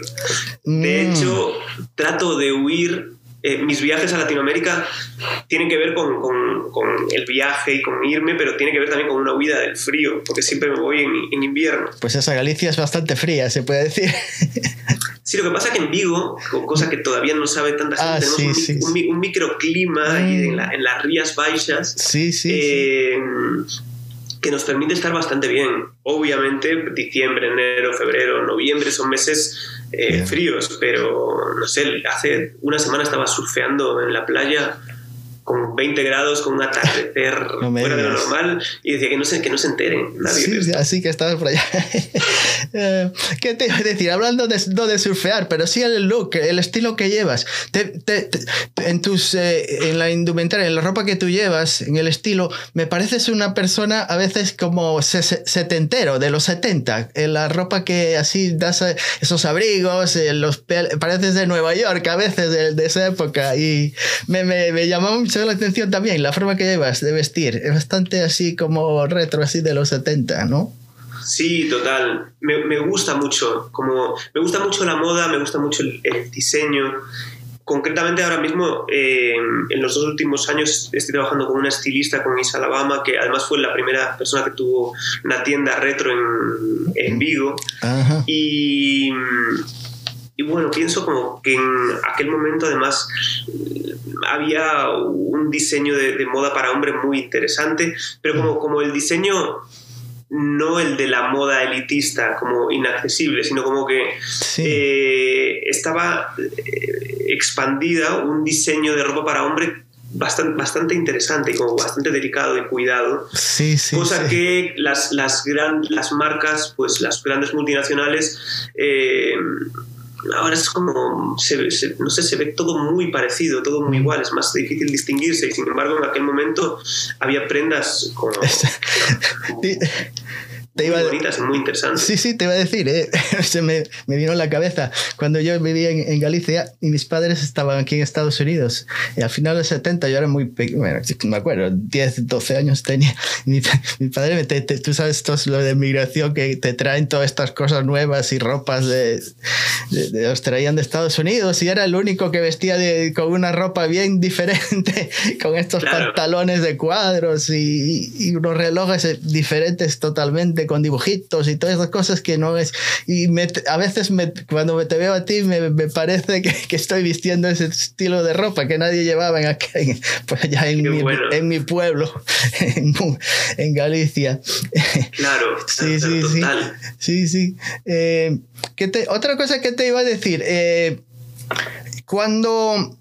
Speaker 3: Mm. De hecho, trato de huir eh, mis viajes a Latinoamérica tienen que ver con, con, con, el viaje y con irme, pero tiene que ver también con una huida del frío, porque siempre me voy en, en invierno.
Speaker 1: Pues esa Galicia es bastante fría, se puede decir.
Speaker 3: Sí, lo que pasa es que en Vigo, cosa que todavía no sabe tanta gente,
Speaker 1: ah,
Speaker 3: tenemos
Speaker 1: sí,
Speaker 3: un,
Speaker 1: sí,
Speaker 3: un,
Speaker 1: sí.
Speaker 3: un, microclima mm. en, la, en, las Rías Baixas.
Speaker 1: Sí, sí.
Speaker 3: Eh, que nos permite estar bastante bien. Obviamente, diciembre, enero, febrero, noviembre son meses eh, fríos, pero no sé, hace una semana estaba surfeando en la playa con 20 grados, con un atardecer no fuera de lo normal y decía que no se, que no se enteren nadie.
Speaker 1: Sí, así que estabas por allá. Eh, ¿Qué te iba a decir? Hablando de, no de surfear, pero sí el look, el estilo que llevas. Te, te, te, en, tus, eh, en la indumentaria, en la ropa que tú llevas, en el estilo, me pareces una persona a veces como setentero, de los 70. En la ropa que así das esos abrigos, los pareces de Nueva York a veces de, de esa época y me, me, me llamó mucho la atención también la forma que llevas de vestir. Es bastante así como retro, así de los 70, ¿no?
Speaker 3: Sí, total. Me, me, gusta mucho. Como, me gusta mucho la moda, me gusta mucho el, el diseño. Concretamente ahora mismo, eh, en los dos últimos años, estoy trabajando con una estilista, con Isa Alabama, que además fue la primera persona que tuvo una tienda retro en, en Vigo.
Speaker 1: Ajá.
Speaker 3: Y, y bueno, pienso como que en aquel momento además había un diseño de, de moda para hombre muy interesante, pero como, como el diseño no el de la moda elitista como inaccesible, sino como que
Speaker 1: Sí.
Speaker 3: eh, estaba eh, expandida un diseño de ropa para hombre bastante, bastante interesante y como bastante delicado y cuidado.
Speaker 1: Sí, sí.
Speaker 3: cosa que las, las, gran, las marcas, pues las grandes multinacionales, eh, ahora es como, se- se- no sé, se ve todo muy parecido, todo muy igual, es más difícil distinguirse y sin embargo en aquel momento había prendas como,
Speaker 1: Sí, te iba
Speaker 3: y muy interesantes.
Speaker 1: Sí, sí, te iba a decir, ¿eh? se me, me vino a la cabeza cuando yo vivía en, en Galicia y mis padres estaban aquí en Estados Unidos. Y al final de los 70 yo era muy pequeño, bueno, me acuerdo, 10, 12 años tenía. Mi, mi padre, me- te- te- tú sabes, esto es lo de migración, que te traen todas estas cosas nuevas y ropas de, de- de- los traían de Estados Unidos y era el único que vestía de- con una ropa bien diferente, con estos
Speaker 3: Claro.
Speaker 1: pantalones de cuadros y, y unos relojes eh, diferentes totalmente con dibujitos y todas esas cosas que no es y me- a veces me- cuando te veo a ti me, me parece que, que estoy vistiendo ese estilo de ropa que nadie llevaba en, aqu- en- pues allá en mi,
Speaker 3: bueno.
Speaker 1: en mi pueblo en, Galicia
Speaker 3: Claro,
Speaker 1: Sí, sí, sí.
Speaker 3: total.
Speaker 1: Sí, sí. Eh, ¿qué te- otra cosa que te iba a decir. eh, cuando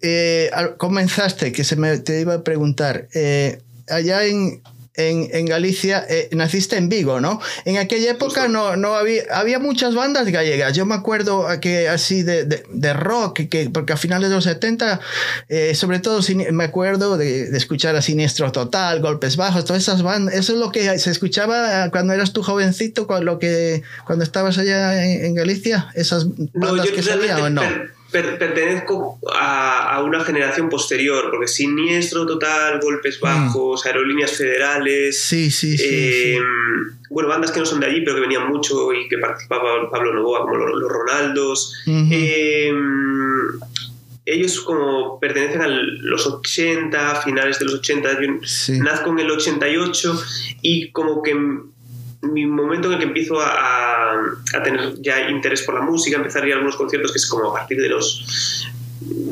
Speaker 1: eh, comenzaste, que se me te iba a preguntar, eh, allá en, en, en Galicia, eh, naciste en Vigo, ¿no? En aquella época no, no había, había muchas bandas gallegas. Yo me acuerdo que así de, de, de rock, que, porque a finales de los 70, eh, sobre todo me acuerdo de, de escuchar a Siniestro Total, Golpes Bajos, todas esas bandas. Eso es lo que se escuchaba cuando eras tú jovencito, cuando, lo que, cuando estabas allá en, en Galicia, esas
Speaker 3: No,
Speaker 1: bandas
Speaker 3: yo
Speaker 1: que salían o no.
Speaker 3: per- per- pertenezco a, a una generación posterior, porque Siniestro Total, Golpes Bajos, Aerolíneas Federales,
Speaker 1: Mm. Sí, sí, sí.
Speaker 3: eh,
Speaker 1: sí.
Speaker 3: bueno, bandas que no son de allí, pero que venían mucho y que participaba Pablo Novoa, como los, los Ronaldos. Eh, ellos como pertenecen a los 80, finales de los 80, yo
Speaker 1: Sí.
Speaker 3: nazco en el 88 y como que mi momento en el que empiezo a, a- tener ya interés por la música, empezar a ir a algunos conciertos que es como a partir de los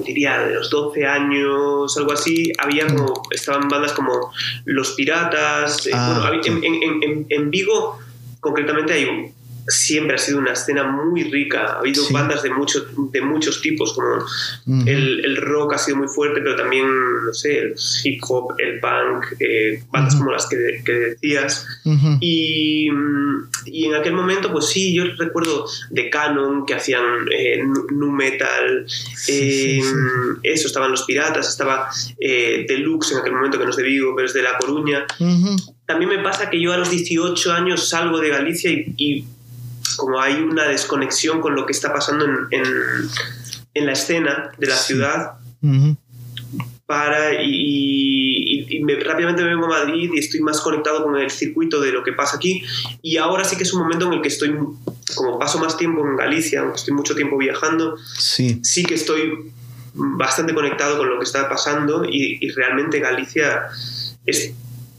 Speaker 3: diría de los 12 años, algo así, había como, estaban bandas como Los Piratas, eh,
Speaker 1: Ah,
Speaker 3: bueno,
Speaker 1: ok.
Speaker 3: en, en- en- en Vigo concretamente hay un- siempre ha sido una escena muy rica, ha habido
Speaker 1: Sí.
Speaker 3: bandas de, mucho, de muchos tipos, como el, el rock ha sido muy fuerte, pero también, no sé, el hip hop, el punk, eh, bandas como las que, que decías. Y, mm, y en aquel momento, pues sí, yo recuerdo de Canon que hacían eh, nu metal,
Speaker 1: Sí,
Speaker 3: eh,
Speaker 1: sí, sí.
Speaker 3: eso, estaban los piratas, estaba eh, Deluxe en aquel momento, que no es de Vigo, pero es de La Coruña. También me pasa que yo a los 18 años salgo de Galicia y, y como hay una desconexión con lo que está pasando en, en, en la escena de la ciudad,
Speaker 1: Ujú.
Speaker 3: para y, y- y me- rápidamente me vengo a Madrid y estoy más conectado con el circuito de lo que pasa aquí y ahora sí que es un momento en el que estoy como paso más tiempo en Galicia aunque estoy mucho tiempo viajando
Speaker 1: Sí.
Speaker 3: sí que estoy bastante conectado con lo que está pasando y, y realmente Galicia es-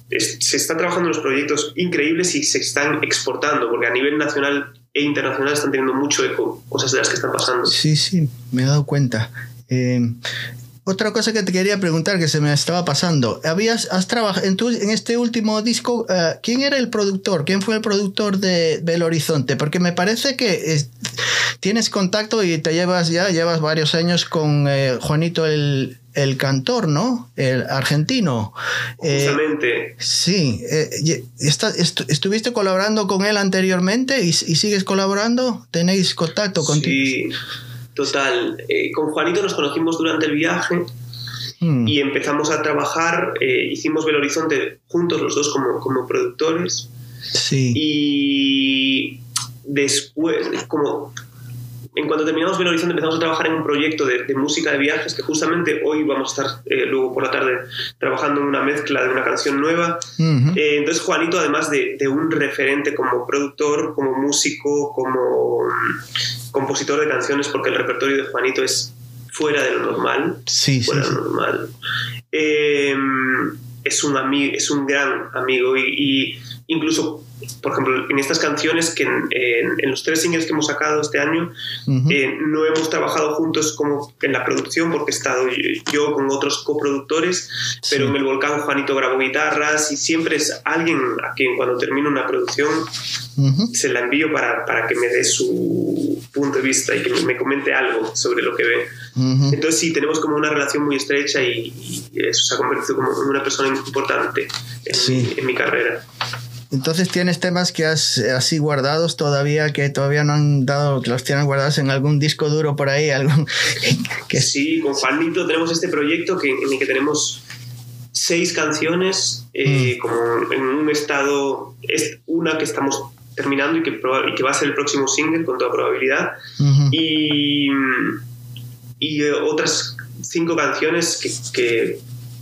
Speaker 3: es- se está trabajando en los proyectos increíbles y se están exportando porque a nivel nacional e internacional están teniendo mucho eco cosas de las que están pasando
Speaker 1: Sí, sí, me he dado cuenta. Eh, otra cosa que te quería preguntar que se me estaba pasando. Habías, has trabajado en, tu- en este último disco. eh, ¿Quién era el productor? ¿Quién fue el productor de Belo Horizonte? Porque me parece que es- tienes contacto y te llevas ya, llevas varios años con eh, Juanito el, el cantor, ¿no? El argentino. Eh,
Speaker 3: justamente
Speaker 1: sí, eh, está- ¿estuviste colaborando con él anteriormente y, y sigues colaborando? ¿Tenéis contacto contigo?
Speaker 3: Sí, total. Eh, con Juanito nos conocimos durante el viaje
Speaker 1: Mm.
Speaker 3: y empezamos a trabajar. eh, hicimos Belo Horizonte juntos los dos como, como productores
Speaker 1: Sí.
Speaker 3: y después, como en cuanto terminamos Belo Horizonte empezamos a trabajar en un proyecto de, de música de viajes que justamente hoy vamos a estar eh, luego por la tarde trabajando en una mezcla de una canción nueva.
Speaker 1: Ujú.
Speaker 3: Eh, entonces Juanito, además de, de un referente como productor, como músico, como mm, compositor de canciones, porque el repertorio de Juanito es fuera de lo normal,
Speaker 1: sí, sí,
Speaker 3: fuera de
Speaker 1: sí.
Speaker 3: lo normal. Eh, es, un es un gran amigo y, y- incluso, por ejemplo, en estas canciones que en, en- en los tres singles que hemos sacado este año,
Speaker 1: Ujú.
Speaker 3: eh, no hemos trabajado juntos como en la producción porque he estado yo, yo con otros coproductores, pero
Speaker 1: Sí.
Speaker 3: en el Volcán Juanito grabó guitarras y siempre es alguien a quien cuando termino una producción
Speaker 1: Ujú.
Speaker 3: se la envío para, para que me dé su punto de vista y que me, me comente algo sobre lo que ve.
Speaker 1: Ujú.
Speaker 3: Entonces sí, tenemos como una relación muy estrecha y, y eso se ha convertido como en una persona importante en,
Speaker 1: Sí.
Speaker 3: mi, en mi carrera.
Speaker 1: Entonces tienes temas que has así guardados todavía, que todavía no han dado, que los tienen guardados en algún disco duro por ahí, algún que
Speaker 3: Sí, con Juanito tenemos este proyecto que, en el que tenemos seis canciones, eh, como en un estado, es una que estamos terminando y que, proba- y que va a ser el próximo single con toda probabilidad, y, y otras cinco canciones que, que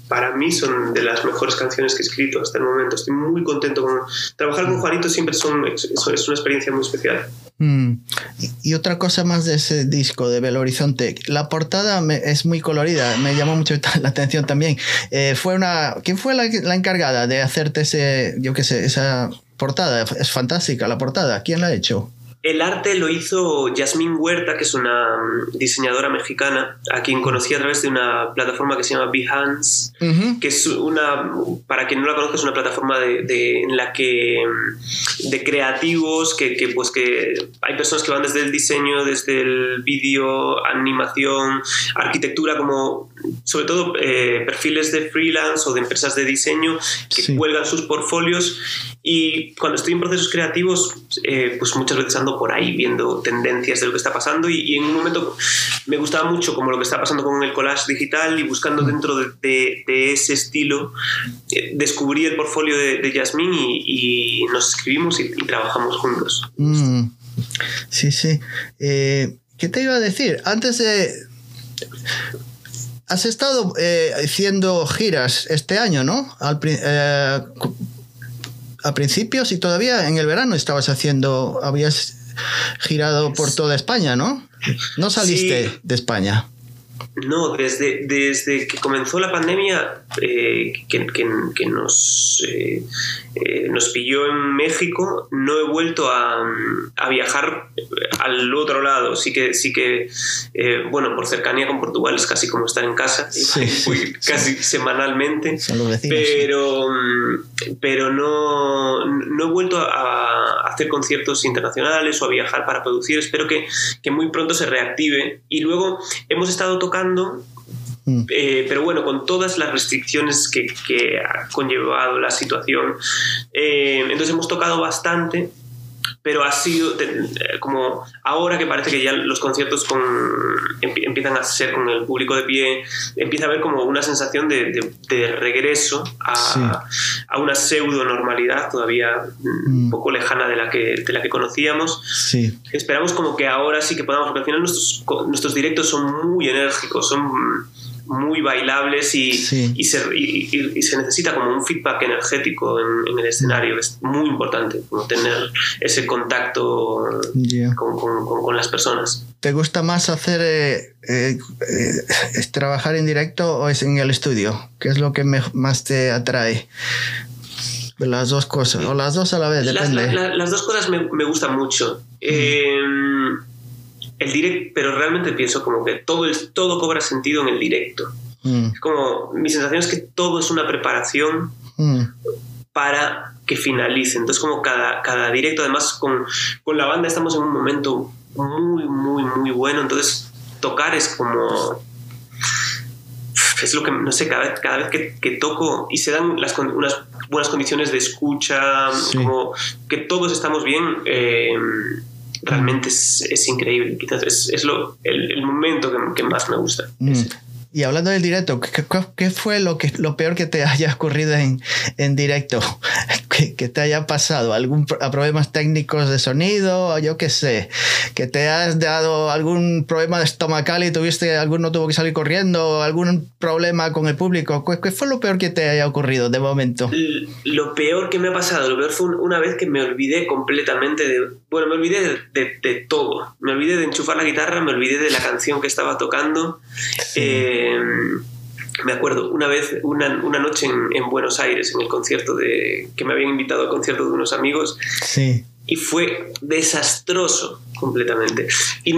Speaker 3: para mí son de las mejores canciones que he escrito hasta el momento. Estoy muy contento con trabajar con Juanito, siempre son, es, una experiencia muy especial.
Speaker 1: Mm. Y- Y otra cosa más de ese disco de Belo Horizonte, la portada me- es muy colorida, me llamó mucho la atención también. Eh, fue una, ¿quién fue la, la encargada de hacerte ese, yo qué sé, esa portada? Es fantástica la portada. ¿Quién la ha hecho?
Speaker 3: El arte lo hizo Yasmín Huerta, que es una mm, diseñadora mexicana, a quien conocí a través de una plataforma que se llama Behance,
Speaker 1: Ujú.
Speaker 3: que es una, para quien no la conozca, es una plataforma de, de- en la que mm, de creativos, que, que, pues que hay personas que van desde el diseño, desde el vídeo, animación, arquitectura, como sobre todo eh, perfiles de freelance o de empresas de diseño que
Speaker 1: Sí.
Speaker 3: cuelgan sus portfolios y cuando estoy en procesos creativos, eh, pues muchas veces ando por ahí viendo tendencias de lo que está pasando y, y en un momento me gustaba mucho como lo que está pasando con el collage digital y buscando dentro de, de- de ese estilo, eh, descubrí el portfolio de, de Yasmín y, y nos escribimos y, y trabajamos juntos.
Speaker 1: Mm. Sí, sí. ¿Qué te iba a decir? Antes de... Has estado eh, haciendo giras este año, ¿no? Al, eh, a principios y todavía en el verano estabas haciendo... Habías girado por toda España, ¿no? No saliste
Speaker 3: Sí.
Speaker 1: de España.
Speaker 3: No, desde, desde que comenzó la pandemia, eh, que, que- que nos, eh, eh, nos pilló en México, no he vuelto a, a viajar al otro lado. Sí que, sí que eh, bueno, por cercanía con Portugal es casi como estar en casa,
Speaker 1: Sí,
Speaker 3: casi semanalmente.
Speaker 1: Son los vecinos.
Speaker 3: Pero, mm, pero no, no he vuelto a, a hacer conciertos internacionales o a viajar para producir. Espero que, que muy pronto se reactive. Y luego hemos estado tocando,
Speaker 1: Mm.
Speaker 3: eh, pero bueno, con todas las restricciones que, que ha conllevado la situación. Eh, entonces hemos tocado bastante. Pero ha sido de- eh, como ahora que parece que ya los conciertos con, empie- empiezan a ser con el público de pie, empieza a haber como una sensación de, de- de regreso a,
Speaker 1: Sí.
Speaker 3: a una pseudo normalidad todavía mm,
Speaker 1: Mm.
Speaker 3: un poco lejana de la que, de la que conocíamos.
Speaker 1: Sí.
Speaker 3: Esperamos como que ahora sí que podamos, porque al final nuestros, nuestros directos son muy enérgicos, son muy bailables y,
Speaker 1: Sí.
Speaker 3: y, se, y- se necesita como un feedback energético en, en el escenario. Es muy importante como tener ese contacto con, con- con- con las personas.
Speaker 1: ¿Te gusta más hacer eh, eh, eh, es trabajar en directo o es en el estudio? ¿Qué es lo que me- más te atrae? Las dos cosas, o las dos a la vez,
Speaker 3: Las,
Speaker 1: depende.
Speaker 3: la- la- las dos cosas me, me gustan mucho. El direct, pero realmente pienso como que todo, el, todo cobra sentido en el directo.
Speaker 1: Mm,
Speaker 3: Es como, mi sensación es que todo es una preparación
Speaker 1: mm,
Speaker 3: para que finalice. Entonces, como cada, cada directo, además con, con la banda estamos en un momento muy, muy, muy bueno. Entonces, tocar es como... Es lo que, no sé, cada vez, cada vez que, que toco y se dan las, unas buenas condiciones de escucha,
Speaker 1: Sí.
Speaker 3: como que todos estamos bien, eh, realmente es, es increíble. Quizás es, es lo, el, el momento que, que más me gusta.
Speaker 1: mm. Y hablando del directo, ¿qué, qué- fue lo, que, lo peor que te haya ocurrido en, en directo? ¿Que, que te haya pasado? ¿Algún problemas técnicos de sonido? Yo qué sé. ¿Que te has dado algún problema estomacal y tuviste, alguno tuvo que salir corriendo? ¿Algún problema con el público? ¿Qué, qué fue lo peor que te haya ocurrido de momento?
Speaker 3: Lo peor que me ha pasado, lo peor fue un- una vez que me olvidé completamente de. Bueno, me olvidé de, de- de todo. Me olvidé de enchufar la guitarra, me olvidé de la canción que estaba tocando. Eh, me acuerdo, una vez, una, una noche en, en Buenos Aires, en el concierto de. que me habían invitado al concierto de unos amigos,
Speaker 1: Sí.
Speaker 3: y fue desastroso completamente. Y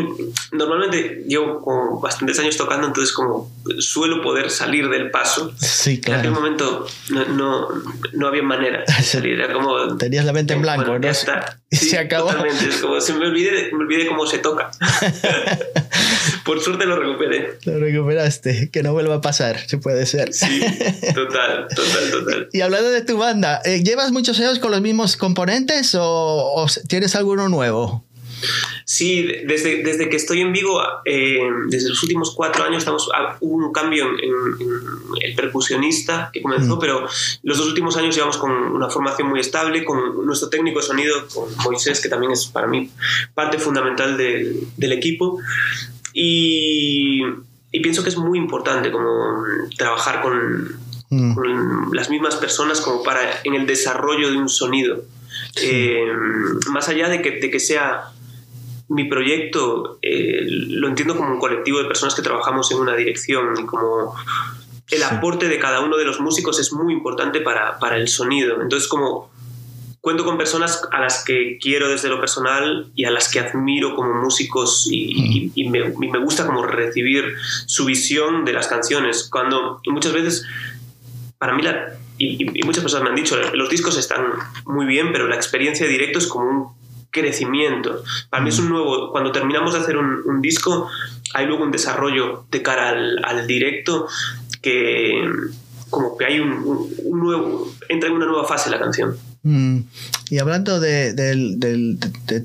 Speaker 3: normalmente llevo como bastantes años tocando, entonces como suelo poder salir del paso.
Speaker 1: Sí,
Speaker 3: En aquel
Speaker 1: claro.
Speaker 3: momento no, no, no había manera de salir, era como...
Speaker 1: Tenías la mente en blanco,
Speaker 3: bueno,
Speaker 1: ¿no?
Speaker 3: ya está.
Speaker 1: Se acabó.
Speaker 3: Totalmente, es como se me olvidé, me olvidé cómo se toca. Por suerte lo recuperé.
Speaker 1: Lo recuperaste, que no vuelva a pasar, si puede ser.
Speaker 3: Sí, total, total, total.
Speaker 1: Y hablando de tu banda, eh, ¿llevas muchos años con los mismos componentes o, o tienes alguno nuevo?
Speaker 3: Sí, desde, desde que estoy en Vigo, eh, desde los últimos cuatro años estamos, ah, hubo un cambio en, en- en el percusionista que comenzó,
Speaker 1: Mm.
Speaker 3: pero los dos últimos años llevamos con una formación muy estable, con nuestro técnico de sonido, con Moisés, que también es para mí parte fundamental del, del equipo. Y, y pienso que es muy importante como trabajar con,
Speaker 1: Mm,
Speaker 3: con las mismas personas como para en el desarrollo de un sonido. Eh, más allá de que, de que sea mi proyecto, eh, lo entiendo como un colectivo de personas que trabajamos en una dirección y como el
Speaker 1: Sí.
Speaker 3: aporte de cada uno de los músicos es muy importante para, para el sonido. Entonces como cuento con personas a las que quiero desde lo personal y a las que admiro como músicos y, y- y me, y me gusta como recibir su visión de las canciones. Cuando muchas veces, para mí, la, y muchas personas me han dicho, los discos están muy bien, pero la experiencia de directo es como un crecimiento. Para mí es un nuevo, cuando terminamos de hacer un, un disco, hay luego un desarrollo de cara al, al directo que como que hay un, un- un nuevo, entra en una nueva fase la canción.
Speaker 1: mm. Y hablando de,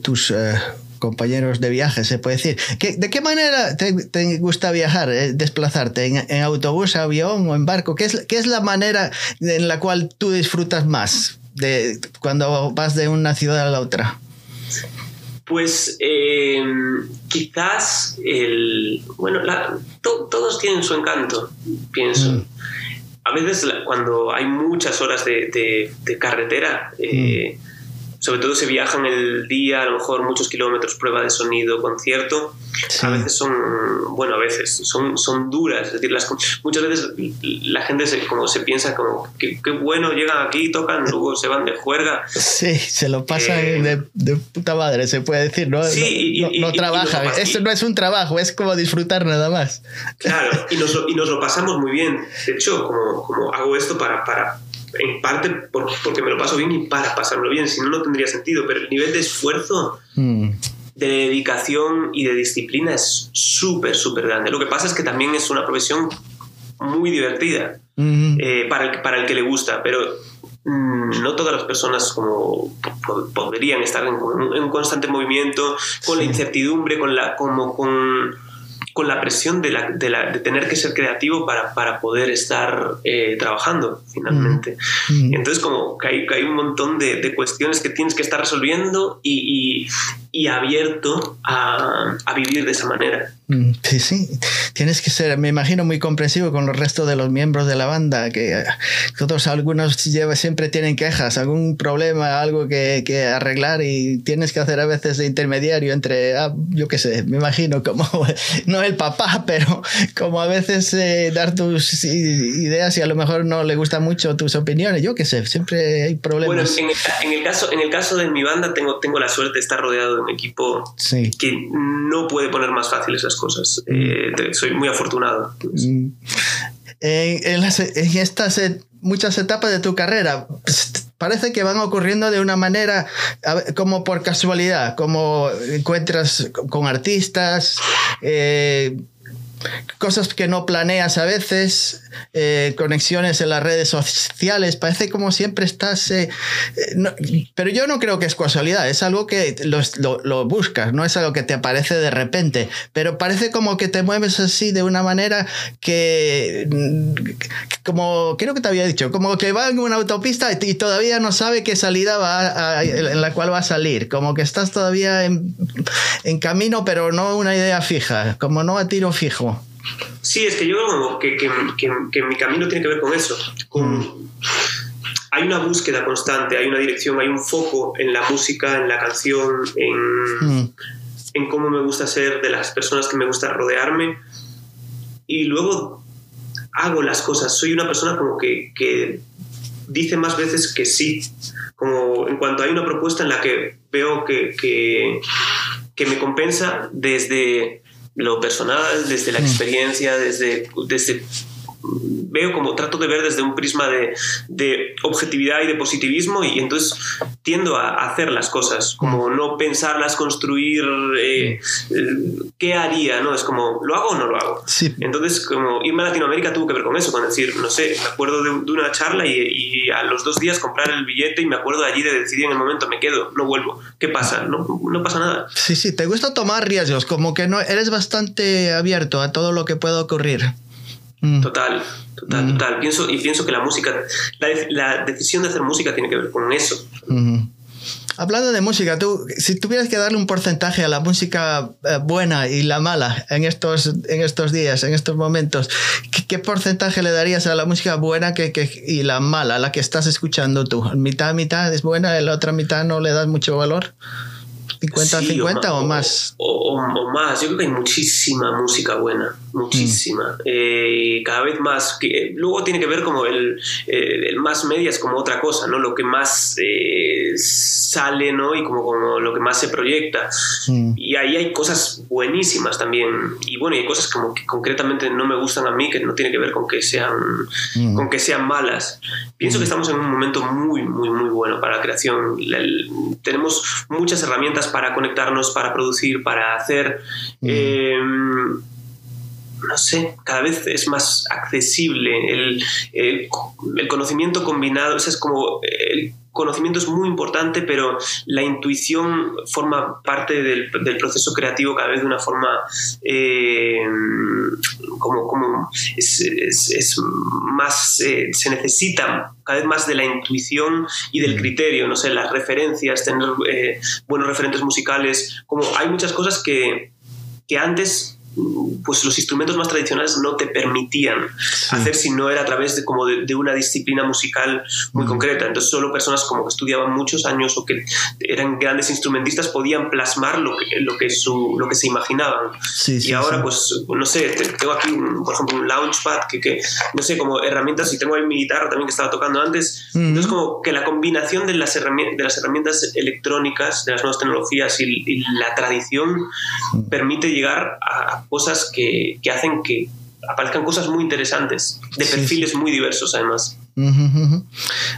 Speaker 1: tus eh, compañeros de viaje, se puede decir, ¿qué- ¿de qué manera te, te gusta viajar, eh, desplazarte? ¿En, en autobús, avión o en barco? ¿Qué es, ¿Qué es la manera en la cual tú disfrutas más de, cuando vas de una ciudad a la otra?
Speaker 3: Pues eh, quizás el. Bueno, la- to- todos tienen su encanto, pienso.
Speaker 1: Mm.
Speaker 3: A veces cuando hay muchas horas de, de- de carretera, eh, sobre todo se viaja en el día, a lo mejor muchos kilómetros, prueba de sonido, concierto.
Speaker 1: Sí.
Speaker 3: A veces son, bueno, a veces son, son duras, es decir, las, muchas veces la gente se, como se piensa como qué bueno, llegan aquí, tocan, luego se van de juerga.
Speaker 1: Sí, se lo pasan
Speaker 3: Eh,
Speaker 1: de, de puta madre, se puede decir, ¿no?
Speaker 3: Sí,
Speaker 1: no,
Speaker 3: y-
Speaker 1: no-
Speaker 3: y-
Speaker 1: no
Speaker 3: y- y
Speaker 1: trabajan.
Speaker 3: pasa-
Speaker 1: Esto no es un trabajo, es como disfrutar nada más.
Speaker 3: Claro, y nos, lo- y nos lo pasamos muy bien. De hecho, como, como hago esto para, para en parte por- porque me lo paso bien y para pasármelo bien, si no, no tendría sentido, pero el nivel de esfuerzo,
Speaker 1: Mm,
Speaker 3: de dedicación y de disciplina es súper, súper grande. Lo que pasa es que también es una profesión muy divertida
Speaker 1: mm,
Speaker 3: eh, para, el, para el que le gusta, pero mm, no todas las personas como po- podrían estar en, en constante movimiento, con la incertidumbre, con la, como con, con la presión de, la, de, la- de tener que ser creativo para, para poder estar eh, trabajando finalmente.
Speaker 1: mm.
Speaker 3: Entonces como que hay, que hay un montón de, de cuestiones que tienes que estar resolviendo y, y- y abierto a, a vivir de esa manera.
Speaker 1: Mm, Sí, sí. Tienes que ser, me imagino, muy comprensivo con los restos de los miembros de la banda, que eh, todos algunos lleva, siempre tienen quejas, algún problema, algo que, que arreglar y tienes que hacer a veces de intermediario entre, ah, yo qué sé, me imagino como, no el papá, pero como a veces eh, dar tus ideas y a lo mejor no le gustan mucho tus opiniones, yo qué sé, siempre hay
Speaker 3: Bueno,
Speaker 1: problemas.
Speaker 3: en el, en el caso, en el caso de mi banda tengo, tengo la suerte de estar rodeado de un equipo
Speaker 1: Sí.
Speaker 3: que no puede poner más fáciles cosas. Eh, soy muy afortunado.
Speaker 1: Mm. En, en estas muchas etapas de tu carrera, pues, parece que van ocurriendo de una manera como por casualidad, como encuentras con artistas, eh, cosas que no planeas a veces, eh, conexiones en las redes sociales, parece como siempre estás... eh, eh, pero yo no creo que es casualidad, es algo que lo, lo- lo buscas, no es algo que te aparece de repente, pero parece como que te mueves así de una manera que, mm, como creo que te había dicho, como que va en una autopista y, todavía no sabe qué salida va a- a- en la cual va a salir, como que estás todavía en, en camino, pero no una idea fija, como no a tiro fijo.
Speaker 3: Sí, es que yo creo que, que, que- que mi camino tiene que ver con eso. Con, hay una búsqueda constante, hay una dirección, hay un foco en la música, en la canción, en,
Speaker 1: Mm,
Speaker 3: en cómo me gusta ser, de las personas que me gusta rodearme. Y luego hago las cosas. Soy una persona como que, que dice más veces que sí. Como en cuanto hay una propuesta en la que veo que, que, que me compensa desde lo personal, desde la experiencia, desde, desde veo como trato de ver desde un prisma de, de, objetividad y de positivismo y entonces tiendo a hacer las cosas, como no pensarlas, construir eh, qué haría, ¿no? Es como, ¿lo hago o no lo hago?
Speaker 1: Sí.
Speaker 3: Entonces, como irme a Latinoamérica tuvo que ver con eso, con decir, no sé, me acuerdo de, de una charla y, y, a los dos días comprar el billete y me acuerdo allí de decidir en el momento, me quedo, no vuelvo. ¿Qué pasa? No, no pasa nada.
Speaker 1: Sí, sí, te gusta tomar riesgos, como que no eres bastante abierto a todo lo que pueda ocurrir.
Speaker 3: Mm. Total, total, mm. total. Pienso, y pienso que la música, la, la, decisión de hacer música tiene que ver con eso.
Speaker 1: Hablando de música, tú, si tuvieras que darle un porcentaje a la música eh, buena y la mala en estos, en estos días, en estos momentos, ¿qué, qué porcentaje le darías a la música buena que, que, y la mala, la que estás escuchando tú? ¿Mitad, mitad es buena la otra mitad no le das mucho valor? 50 sí, 50 o, o más.
Speaker 3: O, o, más. Yo creo que hay muchísima música buena, muchísima. Mm. Eh, cada vez más. Que, luego tiene que ver como el, eh, el, más media es como otra cosa, ¿no? Lo que más eh, sale, ¿no? Y como, como lo que más se proyecta. Mm. Y ahí hay cosas buenísimas también. Y bueno, y hay cosas como que concretamente no me gustan a mí, que no tiene que ver con que sean, mm. con que sean malas. Pienso que estamos en un momento muy, muy, muy bueno para la creación. El, tenemos muchas herramientas para conectarnos, para producir, para hacer. Mm. Eh, no sé, cada vez es más accesible. El, el, conocimiento combinado, o es como el conocimiento es muy importante, pero la intuición forma parte del, del proceso creativo cada vez de una forma eh, como, como es más, eh, se necesita cada vez más de la intuición y del criterio, no sé, las referencias, tener eh, buenos referentes musicales, como hay muchas cosas que, que antes pues los instrumentos más tradicionales no te permitían sí. hacer si no era a través de, como de, de una disciplina musical muy concreta. Entonces solo personas como que estudiaban muchos años o que eran grandes instrumentistas podían plasmar lo que, lo que, su, lo que se imaginaban.
Speaker 1: Sí,
Speaker 3: y ahora pues no sé, tengo aquí un, por ejemplo un launchpad que, que, no sé, como herramientas y tengo ahí mi guitarra también que estaba tocando antes. Mm. Entonces como que la combinación de las, herramientas, de las herramientas electrónicas, de las nuevas tecnologías y, y la tradición permite llegar a cosas que, que, hacen que aparezcan cosas muy interesantes, de perfiles sí, muy diversos además.
Speaker 1: Uh -huh.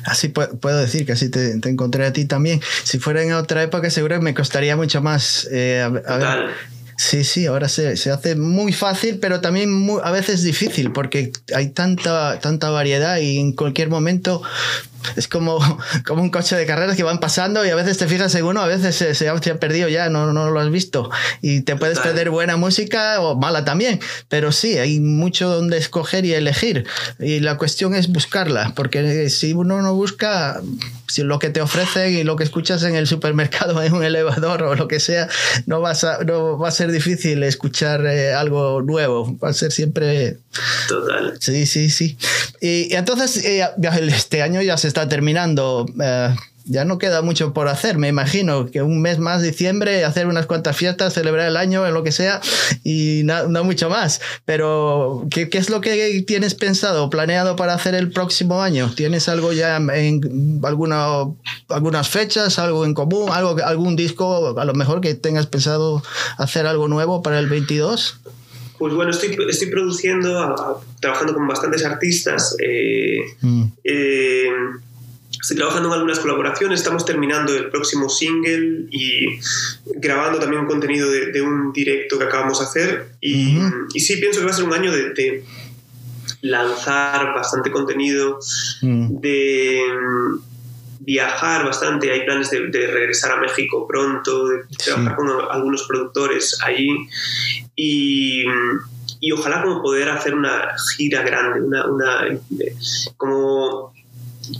Speaker 1: Así puedo decir que así te, te, encontré a ti también. Si fuera en otra época seguro me costaría mucho más. Eh, a, a ver, Sí, sí, ahora se, se, hace muy fácil, pero también muy, a veces difícil, porque hay tanta, tanta variedad y en cualquier momento es como, como un coche de carreras que van pasando y a veces te fijas en uno, a veces se, se, ha, se ha, perdido ya, no, no lo has visto. Y te puedes Total. perder buena música o mala también, pero sí, hay mucho donde escoger y elegir. Y la cuestión es buscarla, porque si uno no busca, si lo que te ofrecen y lo que escuchas en el supermercado, en un elevador o lo que sea, no, vas a, no va a ser difícil escuchar eh, algo nuevo, va a ser siempre...
Speaker 3: Total.
Speaker 1: Sí, sí, sí. Y, y entonces, eh, este año ya se está terminando. Eh, ya no queda mucho por hacer, me imagino que un mes más, diciembre, hacer unas cuantas fiestas, celebrar el año, en lo que sea, y no, mucho más. Pero, ¿qué, ¿qué, es lo que tienes pensado, planeado para hacer el próximo año? ¿Tienes algo ya en alguna, algunas fechas, algo en común, algo, algún disco, a lo mejor que tengas pensado hacer algo nuevo para el 22?
Speaker 3: Pues bueno, estoy, estoy produciendo, a, a, trabajando con bastantes artistas. Eh, mm. eh, estoy trabajando en algunas colaboraciones, estamos terminando el próximo single y grabando también un contenido de, de un directo que acabamos de hacer. Y, mm -hmm. y, sí, pienso que va a ser un año de, de lanzar bastante contenido, mm. de viajar bastante, hay planes de, de, regresar a México pronto, de trabajar sí. con algunos productores allí y, y, ojalá como poder hacer una gira grande, una, una como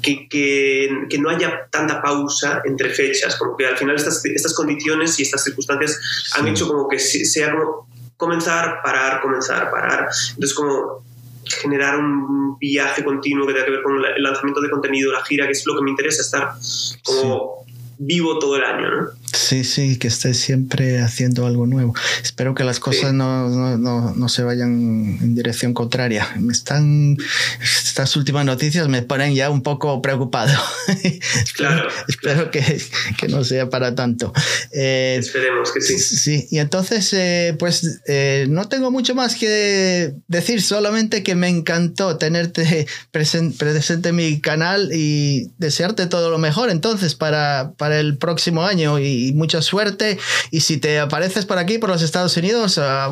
Speaker 3: que, que, que, no haya tanta pausa entre fechas, como que al final estas, estas condiciones y estas circunstancias sí. han hecho como que sea como comenzar, parar, comenzar, parar. Entonces como generar un viaje continuo que tenga que ver con el lanzamiento de contenido, la gira, que es lo que me interesa, estar como sí. vivo todo el año, ¿no?
Speaker 1: Sí, sí, que estés siempre haciendo algo nuevo. Espero que las cosas
Speaker 3: Sí.
Speaker 1: no, no, no, no se vayan en dirección contraria. Me están. Estas últimas noticias me ponen ya un poco preocupado. espero
Speaker 3: Claro,
Speaker 1: espero que, que no sea para tanto. Eh,
Speaker 3: Esperemos que sí.
Speaker 1: Sí, y entonces, eh, pues eh, no tengo mucho más que decir, solamente que me encantó tenerte presen- presente en mi canal y desearte todo lo mejor entonces para, para el próximo año y, mucha suerte. Y si te apareces por aquí, por los Estados Unidos, ah,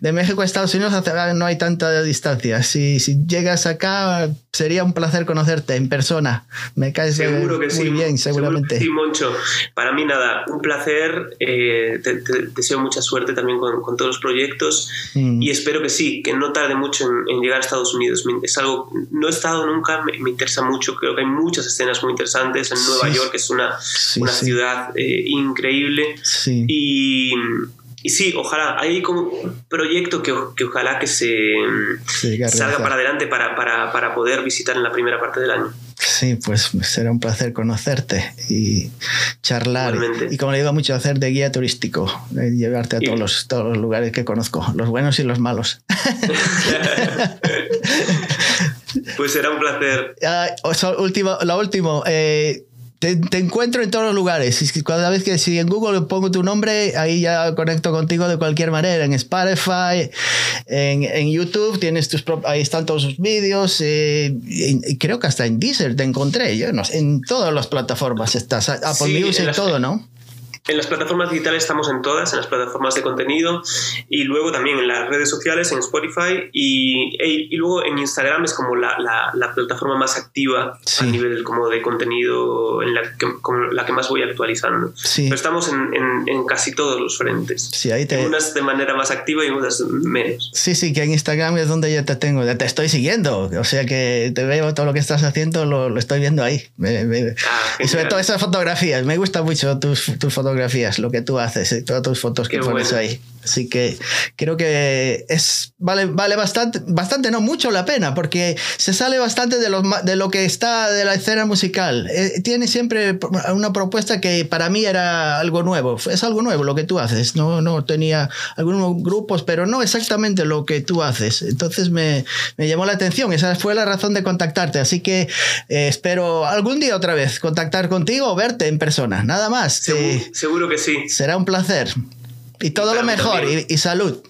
Speaker 1: de México a Estados Unidos ah, no hay tanta distancia. Si, si llegas acá, sería un placer conocerte en persona. Me caes eh,
Speaker 3: Seguro que
Speaker 1: muy
Speaker 3: sí.
Speaker 1: bien, seguramente.
Speaker 3: sí, Moncho. Para mí, nada, un placer. eh, te, te deseo mucha suerte también con, con todos los proyectos
Speaker 1: Mm.
Speaker 3: y espero que sí, que no tarde mucho en, en llegar a Estados Unidos. Es algo, no he estado nunca, me, me interesa mucho. Creo que hay muchas escenas muy interesantes en Nueva
Speaker 1: Sí.
Speaker 3: York, que es una,
Speaker 1: Sí,
Speaker 3: una
Speaker 1: sí.
Speaker 3: ciudad eh, increíble.
Speaker 1: Sí.
Speaker 3: Y, y sí, ojalá, hay como un proyecto que, que ojalá que se
Speaker 1: Sí, que
Speaker 3: salga para adelante para, para, para poder visitar en la primera parte del año.
Speaker 1: Sí, pues será un placer conocerte y charlar.
Speaker 3: Igualmente.
Speaker 1: Y como le digo mucho, hacer de guía turístico, de llevarte a
Speaker 3: Y-
Speaker 1: todos los, todos los lugares que conozco, los buenos y los malos.
Speaker 3: Pues será un placer.
Speaker 1: Ah, o sea, último, lo último, eh, te, te encuentro en todos los lugares. Cada vez que si en Google pongo tu nombre, ahí ya conecto contigo de cualquier manera. En Spotify, en, en YouTube, tienes tus ahí están todos sus vídeos. eh, creo que hasta en Deezer te encontré. Yo no sé, en todas las plataformas estás. Apple
Speaker 3: Sí,
Speaker 1: Music,
Speaker 3: las-
Speaker 1: todo, ¿no?
Speaker 3: En las plataformas digitales estamos en todas, en las plataformas de contenido y luego también en las redes sociales, en Spotify y, e- y luego en Instagram es como la, la- la plataforma más activa
Speaker 1: Sí.
Speaker 3: a nivel como de contenido, en la que, como la que más voy actualizando.
Speaker 1: Sí.
Speaker 3: Pero estamos en, en- en casi todos los frentes.
Speaker 1: Sí, ahí te.
Speaker 3: Unas de manera más activa y unas menos.
Speaker 1: Sí, sí, que en Instagram es donde ya te tengo, ya te estoy siguiendo, o sea que te veo todo lo que estás haciendo, lo, lo estoy viendo ahí. Me- me-
Speaker 3: Ah,
Speaker 1: y sobre todo esas fotografías, me gustan mucho tus, tus fotografías, lo que tú haces, eh, todas tus fotos que
Speaker 3: Qué
Speaker 1: pones
Speaker 3: bueno.
Speaker 1: ahí. Así que creo que es vale, vale bastante, bastante, no mucho la pena, porque se sale bastante de lo, de lo que está de la escena musical. Eh, tiene siempre una propuesta que para mí era algo nuevo. Es algo nuevo lo que tú haces. No, no tenía algunos grupos, pero no exactamente lo que tú haces. Entonces me, me llamó la atención. Esa fue la razón de contactarte. Así que eh, espero algún día otra vez contactar contigo o verte en persona. Nada más.
Speaker 3: Seguro,
Speaker 1: Eh,
Speaker 3: seguro que sí.
Speaker 1: será un placer. Y todo lo
Speaker 3: para
Speaker 1: mejor. Y, y salud.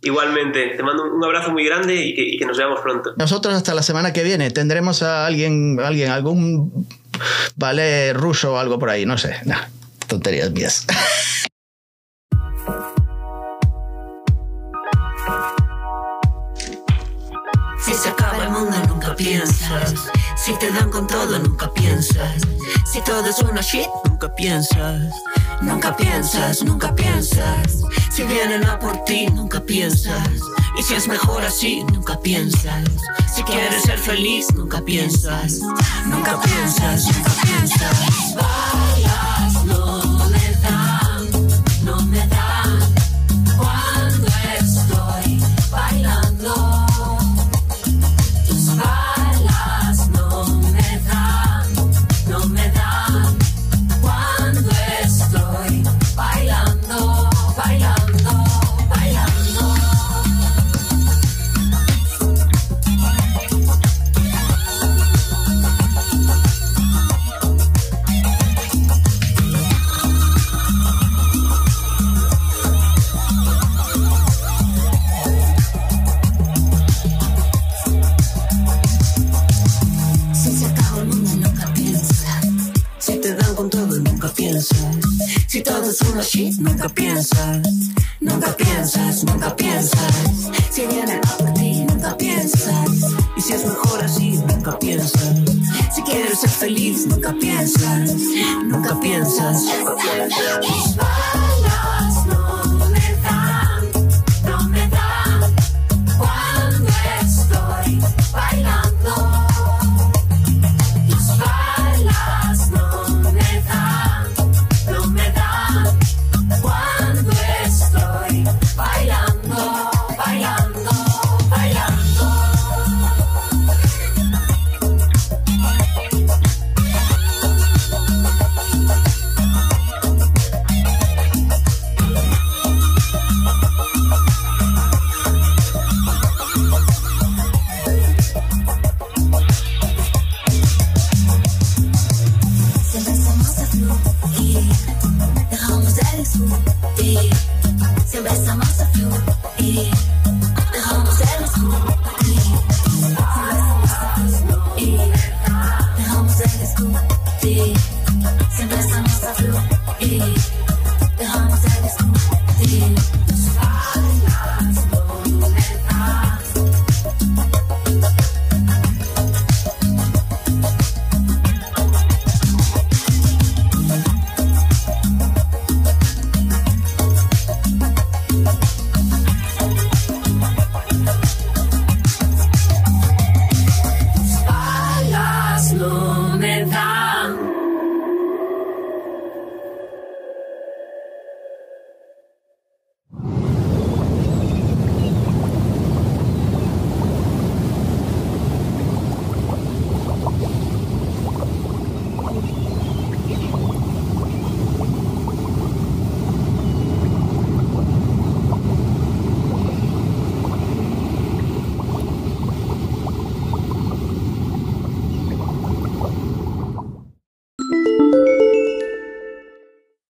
Speaker 3: Igualmente, te mando un abrazo muy grande y que, y que nos veamos pronto.
Speaker 1: Nosotros hasta la semana que viene tendremos a alguien, alguien algún ballet ruso o algo por ahí, no sé. Nah, tonterías mías.
Speaker 2: Si se acaba el mundo nunca piensas. Si te dan con todo nunca piensas. Si todo es una shit nunca piensas. Nunca piensas, nunca piensas. Si vienen a por ti nunca piensas. Y si es mejor así nunca piensas. Si quieres ser feliz nunca piensas. Nunca piensas, nunca piensas.